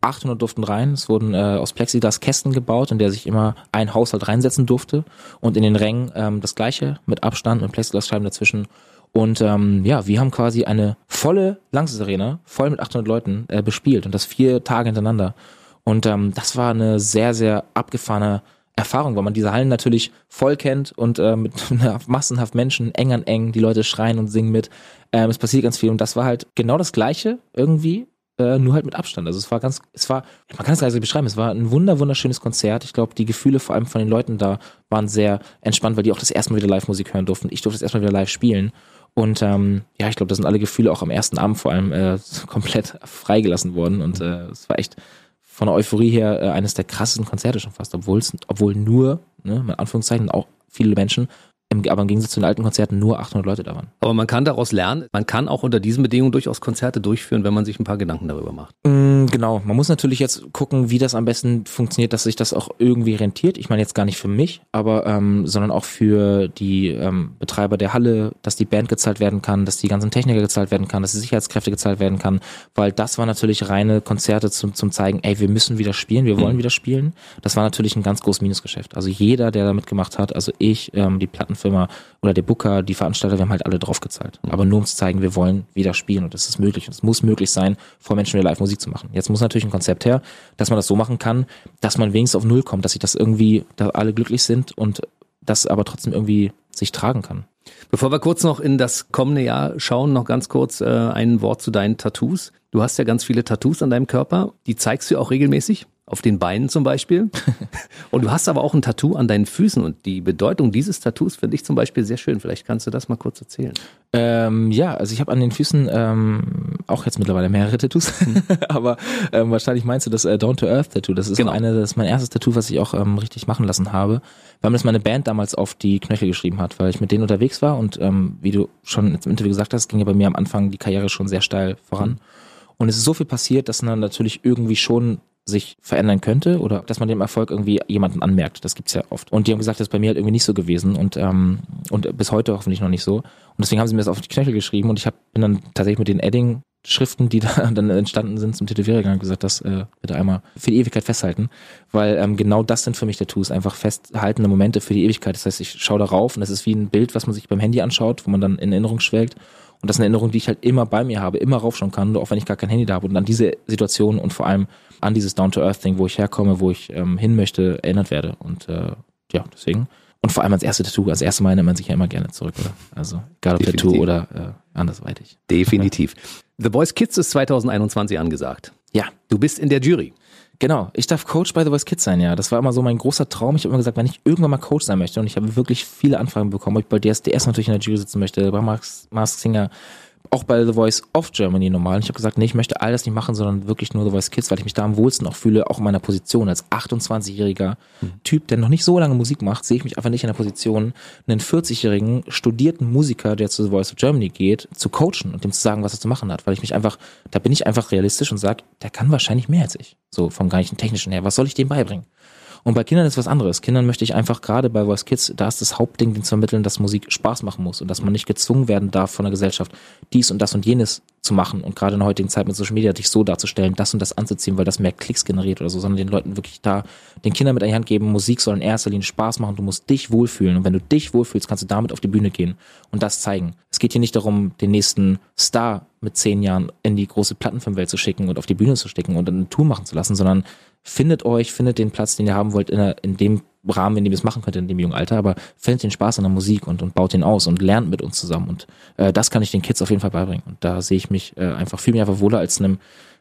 800 durften rein. Es wurden äh, aus Plexiglas Kästen gebaut, in der sich immer ein Haushalt reinsetzen durfte. Und in den Rängen ähm, das gleiche mit Abstand und Plexiglasscheiben dazwischen. Und ähm, ja, wir haben quasi eine volle Langsys-Arena, voll mit 800 Leuten, äh, bespielt und das vier Tage hintereinander. Und ähm, das war eine sehr, sehr abgefahrene Erfahrung, weil man diese Hallen natürlich voll kennt und äh, mit massenhaft Menschen, eng an eng, die Leute schreien und singen mit. Ähm, es passiert ganz viel und das war halt genau das Gleiche irgendwie, äh, nur halt mit Abstand. Also es war ganz, es war, man kann es gar nicht beschreiben, es war ein wunder, wunderschönes Konzert. Ich glaube, die Gefühle vor allem von den Leuten da waren sehr entspannt, weil die auch das erste Mal wieder Live-Musik hören durften. Ich durfte das erste Mal wieder live spielen. Und ähm, ja, ich glaube, da sind alle Gefühle auch am ersten Abend vor allem äh, komplett freigelassen worden. Und äh, es war echt von der Euphorie her äh, eines der krassesten Konzerte schon fast, obwohl es, obwohl nur, ne, mit Anführungszeichen, auch viele Menschen aber im Gegensatz zu den alten Konzerten nur 800 Leute da waren. Aber man kann daraus lernen, man kann auch unter diesen Bedingungen durchaus Konzerte durchführen, wenn man sich ein paar Gedanken darüber macht. Mm, genau, man muss natürlich jetzt gucken, wie das am besten funktioniert, dass sich das auch irgendwie rentiert. Ich meine jetzt gar nicht für mich, aber ähm, sondern auch für die ähm, Betreiber der Halle, dass die Band gezahlt werden kann, dass die ganzen Techniker gezahlt werden kann, dass die Sicherheitskräfte gezahlt werden kann, weil das war natürlich reine Konzerte zum, zum zeigen, ey, wir müssen wieder spielen, wir wollen mhm. wieder spielen. Das war natürlich ein ganz großes Minusgeschäft. Also jeder, der da mitgemacht hat, also ich, ähm, die Platten Firma oder der Booker, die Veranstalter, wir haben halt alle draufgezahlt. Mhm. Aber nur um zu zeigen, wir wollen wieder spielen und es ist möglich und es muss möglich sein, vor Menschen wieder live Musik zu machen. Jetzt muss natürlich ein Konzept her, dass man das so machen kann, dass man wenigstens auf Null kommt, dass sich das irgendwie, dass alle glücklich sind und das aber trotzdem irgendwie sich tragen kann. Bevor wir kurz noch in das kommende Jahr schauen, noch ganz kurz äh, ein Wort zu deinen Tattoos. Du hast ja ganz viele Tattoos an deinem Körper. Die zeigst du auch regelmäßig? Auf den Beinen zum Beispiel. Und du hast aber auch ein Tattoo an deinen Füßen und die Bedeutung dieses Tattoos finde ich zum Beispiel sehr schön. Vielleicht kannst du das mal kurz erzählen. Ähm, ja, also ich habe an den Füßen ähm, auch jetzt mittlerweile mehrere Tattoos, mhm. aber ähm, wahrscheinlich meinst du das äh, Down to Earth Tattoo. Das ist genau. eine, das ist mein erstes Tattoo, was ich auch ähm, richtig machen lassen habe, weil mir das meine Band damals auf die Knöchel geschrieben hat, weil ich mit denen unterwegs war und ähm, wie du schon im Interview gesagt hast, ging ja bei mir am Anfang die Karriere schon sehr steil voran. Mhm. Und es ist so viel passiert, dass man natürlich irgendwie schon sich verändern könnte oder dass man dem Erfolg irgendwie jemanden anmerkt. Das gibt's ja oft. Und die haben gesagt, das ist bei mir halt irgendwie nicht so gewesen und ähm, und bis heute hoffentlich noch nicht so. Und deswegen haben sie mir das auf die Knöchel geschrieben und ich hab, bin dann tatsächlich mit den Edding Schriften, die da dann entstanden sind zum Tätowierer gegangen gesagt, das äh, bitte einmal für die Ewigkeit festhalten, weil ähm, genau das sind für mich Tattoos, einfach festhaltende Momente für die Ewigkeit. Das heißt, ich schaue darauf und das ist wie ein Bild, was man sich beim Handy anschaut, wo man dann in Erinnerung schwelgt und das ist eine Erinnerung, die ich halt immer bei mir habe, immer raufschauen kann, auch wenn ich gar kein Handy da habe und an diese Situation und vor allem an dieses Down-to-Earth-Ding, wo ich herkomme, wo ich ähm, hin möchte, erinnert werde. Und äh, ja, deswegen. Und vor allem als erste Tattoo, als erste Mal erinnert man sich ja immer gerne zurück, oder? Also, egal ob Definitiv. Tattoo oder äh, andersweitig. Definitiv. The Boys Kids ist 2021 angesagt. Ja. Du bist in der Jury. Genau, ich darf Coach bei The Voice Kids sein, ja. Das war immer so mein großer Traum. Ich habe immer gesagt, wenn ich irgendwann mal Coach sein möchte, und ich habe wirklich viele Anfragen bekommen, ob ich bei DSDS natürlich in der Jury sitzen möchte, bei Max, Mask Singer, auch bei The Voice of Germany normal. Und ich habe gesagt, nee, ich möchte all das nicht machen, sondern wirklich nur The Voice Kids, weil ich mich da am wohlsten auch fühle, auch in meiner Position als 28-jähriger mhm. Typ, der noch nicht so lange Musik macht, sehe ich mich einfach nicht in der Position, einen 40-jährigen studierten Musiker, der zu The Voice of Germany geht, zu coachen und dem zu sagen, was er zu machen hat, weil ich mich einfach, da bin ich einfach realistisch und sage, der kann wahrscheinlich mehr als ich, so vom gleichen technischen her. Was soll ich dem beibringen? Und bei Kindern ist was anderes. Kindern möchte ich einfach gerade bei Voice Kids, da ist das Hauptding, den zu vermitteln, dass Musik Spaß machen muss und dass man nicht gezwungen werden darf von der Gesellschaft, dies und das und jenes zu machen und gerade in der heutigen Zeit mit Social Media dich so darzustellen, das und das anzuziehen, weil das mehr Klicks generiert oder so, sondern den Leuten wirklich da, den Kindern mit die Hand geben, Musik soll in erster Linie Spaß machen, du musst dich wohlfühlen und wenn du dich wohlfühlst, kannst du damit auf die Bühne gehen und das zeigen. Es geht hier nicht darum, den nächsten Star mit zehn Jahren in die große Plattenfilmwelt zu schicken und auf die Bühne zu stecken und eine Tour machen zu lassen, sondern findet euch, findet den Platz, den ihr haben wollt, in, der, in dem Rahmen, in dem ihr es machen könnt, in dem jungen Alter, aber findet den Spaß an der Musik und, und baut den aus und lernt mit uns zusammen. Und äh, das kann ich den Kids auf jeden Fall beibringen. Und da sehe ich mich äh, einfach viel mehr einfach wohler als einem,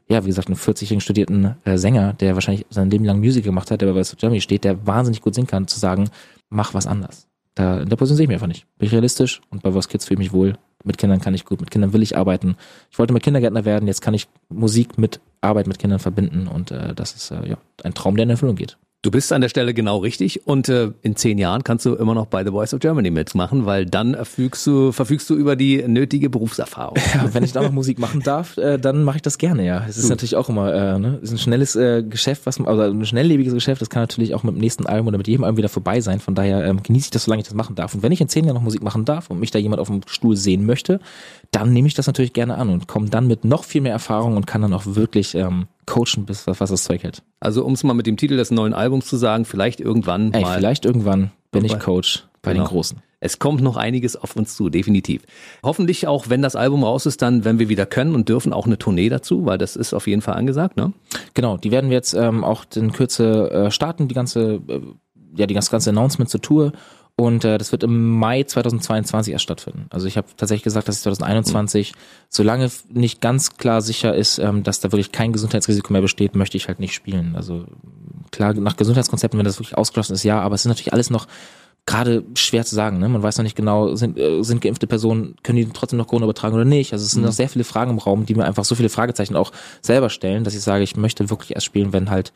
ja, wie gesagt, einem 40-jährigen studierten äh, Sänger, der wahrscheinlich sein Leben lang Musik gemacht hat, der bei Germany steht, der wahnsinnig gut singen kann, zu sagen, mach was anders. Da, in der Position sehe ich mich einfach nicht. Bin ich realistisch und bei Was Kids fühle ich mich wohl. Mit Kindern kann ich gut, mit Kindern will ich arbeiten. Ich wollte mal Kindergärtner werden, jetzt kann ich Musik mit Arbeit mit Kindern verbinden und äh, das ist äh, ja ein Traum, der in Erfüllung geht. Du bist an der Stelle genau richtig und äh, in zehn Jahren kannst du immer noch bei The Voice of Germany mitmachen, weil dann verfügst du, verfügst du über die nötige Berufserfahrung. Ja, wenn ich da noch Musik machen darf, äh, dann mache ich das gerne, ja. Es ist Gut. natürlich auch immer äh, ne? ist ein schnelles äh, Geschäft, was also ein schnelllebiges Geschäft, das kann natürlich auch mit dem nächsten Album oder mit jedem Album wieder vorbei sein. Von daher ähm, genieße ich das, solange ich das machen darf. Und wenn ich in zehn Jahren noch Musik machen darf und mich da jemand auf dem Stuhl sehen möchte, dann nehme ich das natürlich gerne an und komme dann mit noch viel mehr Erfahrung und kann dann auch wirklich ähm, coachen, bis was, was das Zeug hält. Also um es mal mit dem Titel des neuen Albums zu sagen, vielleicht irgendwann Ey, mal. Vielleicht irgendwann bin ich Coach bei genau. den Großen. Es kommt noch einiges auf uns zu, definitiv. Hoffentlich auch, wenn das Album raus ist, dann, wenn wir wieder können und dürfen, auch eine Tournee dazu, weil das ist auf jeden Fall angesagt, ne? Genau, die werden wir jetzt ähm, auch in Kürze äh, starten, die ganze, äh, ja, die ganze, ganze Announcement zur Tour. Und äh, das wird im Mai 2022 erst stattfinden. Also ich habe tatsächlich gesagt, dass ich 2021, mhm. solange nicht ganz klar sicher ist, ähm, dass da wirklich kein Gesundheitsrisiko mehr besteht, möchte ich halt nicht spielen. Also klar, nach Gesundheitskonzepten, wenn das wirklich ausgeschlossen ist, ja, aber es ist natürlich alles noch gerade schwer zu sagen. Ne? Man weiß noch nicht genau, sind, äh, sind geimpfte Personen, können die trotzdem noch Corona übertragen oder nicht? Also es sind mhm. noch sehr viele Fragen im Raum, die mir einfach so viele Fragezeichen auch selber stellen, dass ich sage, ich möchte wirklich erst spielen, wenn halt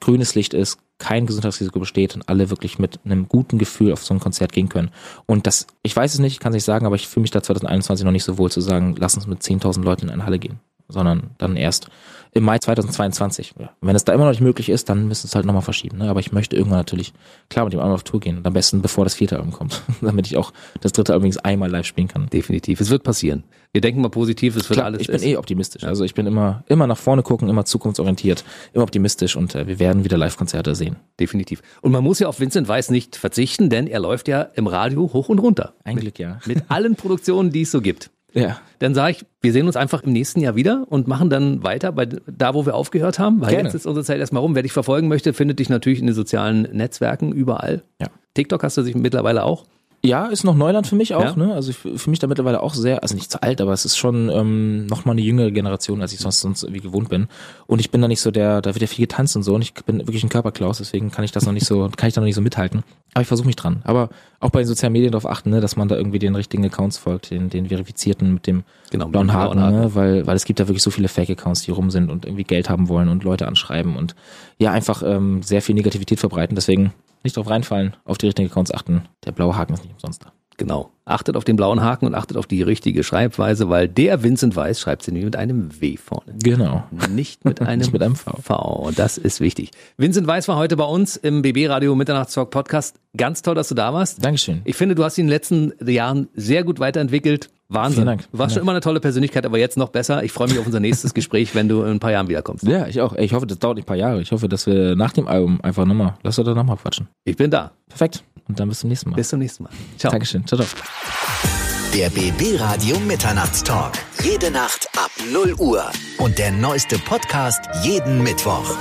grünes Licht ist, kein Gesundheitsrisiko besteht und alle wirklich mit einem guten Gefühl auf so ein Konzert gehen können. Und das, ich weiß es nicht, ich kann es nicht sagen, aber ich fühle mich da 2021 noch nicht so wohl zu sagen, lass uns mit 10.000 Leuten in eine Halle gehen, sondern dann erst im Mai 2022. Ja. Wenn es da immer noch nicht möglich ist, dann müssen es halt nochmal verschieben. Ne? Aber ich möchte irgendwann natürlich klar mit dem Album auf Tour gehen und am besten bevor das vierte Album kommt, damit ich auch das dritte Album einmal live spielen kann. Definitiv, es wird passieren. Wir denken mal positiv, es wird klar, alles. Ich bin eh optimistisch. Also ich bin immer immer nach vorne gucken, immer zukunftsorientiert, immer optimistisch und äh, wir werden wieder Live-Konzerte sehen. Definitiv. Und man muss ja auf Vincent Weiss nicht verzichten, denn er läuft ja im Radio hoch und runter. Ein Glück, ja. Mit allen Produktionen, die es so gibt. Ja. Dann sage ich, wir sehen uns einfach im nächsten Jahr wieder und machen dann weiter bei da, wo wir aufgehört haben. Weil Gerne. jetzt ist unsere Zeit erstmal rum. Wer dich verfolgen möchte, findet dich natürlich in den sozialen Netzwerken überall. Ja. TikTok hast du sich mittlerweile auch. Ja, ist noch Neuland für mich auch, Ja. ne? Also ich fühle mich da mittlerweile auch sehr, also nicht zu alt, aber es ist schon ähm, noch mal eine jüngere Generation, als ich sonst, sonst irgendwie gewohnt bin. Und ich bin da nicht so der, da wird ja viel getanzt und so und ich bin wirklich ein Körperklaus, deswegen kann ich das noch nicht so, kann ich da noch nicht so mithalten. Aber ich versuche mich dran. Aber auch bei den sozialen Medien darauf achten, ne, dass man da irgendwie den richtigen Accounts folgt, den, den verifizierten mit dem Genau, blauen Haken. ne? weil, weil es gibt da wirklich so viele Fake-Accounts, die rum sind und irgendwie Geld haben wollen und Leute anschreiben und ja, einfach ähm, sehr viel Negativität verbreiten. Deswegen nicht drauf reinfallen, auf die richtigen Accounts achten. Der blaue Haken ist nicht umsonst da. Genau. Achtet auf den blauen Haken und achtet auf die richtige Schreibweise, weil der Vincent Weiss schreibt sie nämlich mit einem W vorne. Genau. Nicht mit einem, Nicht mit einem V. V. Das ist wichtig. Vincent Weiss war heute bei uns im BB Radio Mitternachtstalk Podcast. Ganz toll, dass du da warst. Dankeschön. Ich finde, du hast dich in den letzten Jahren sehr gut weiterentwickelt. Wahnsinn. Vielen Dank. Du warst schon Vielen immer eine tolle Persönlichkeit, aber jetzt noch besser. Ich freue mich auf unser nächstes Gespräch, wenn du in ein paar Jahren wiederkommst. Ja, ich auch. Ich hoffe, das dauert nicht ein paar Jahre. Ich hoffe, dass wir nach dem Album einfach nochmal, lass uns da nochmal quatschen. Ich bin da. Perfekt. Und dann bis zum nächsten Mal. Bis zum nächsten Mal. Ciao. Dankeschön. Ciao, ciao. Der BB Radio Mitternachtstalk. Jede Nacht ab 0 Uhr. Und der neueste Podcast jeden Mittwoch.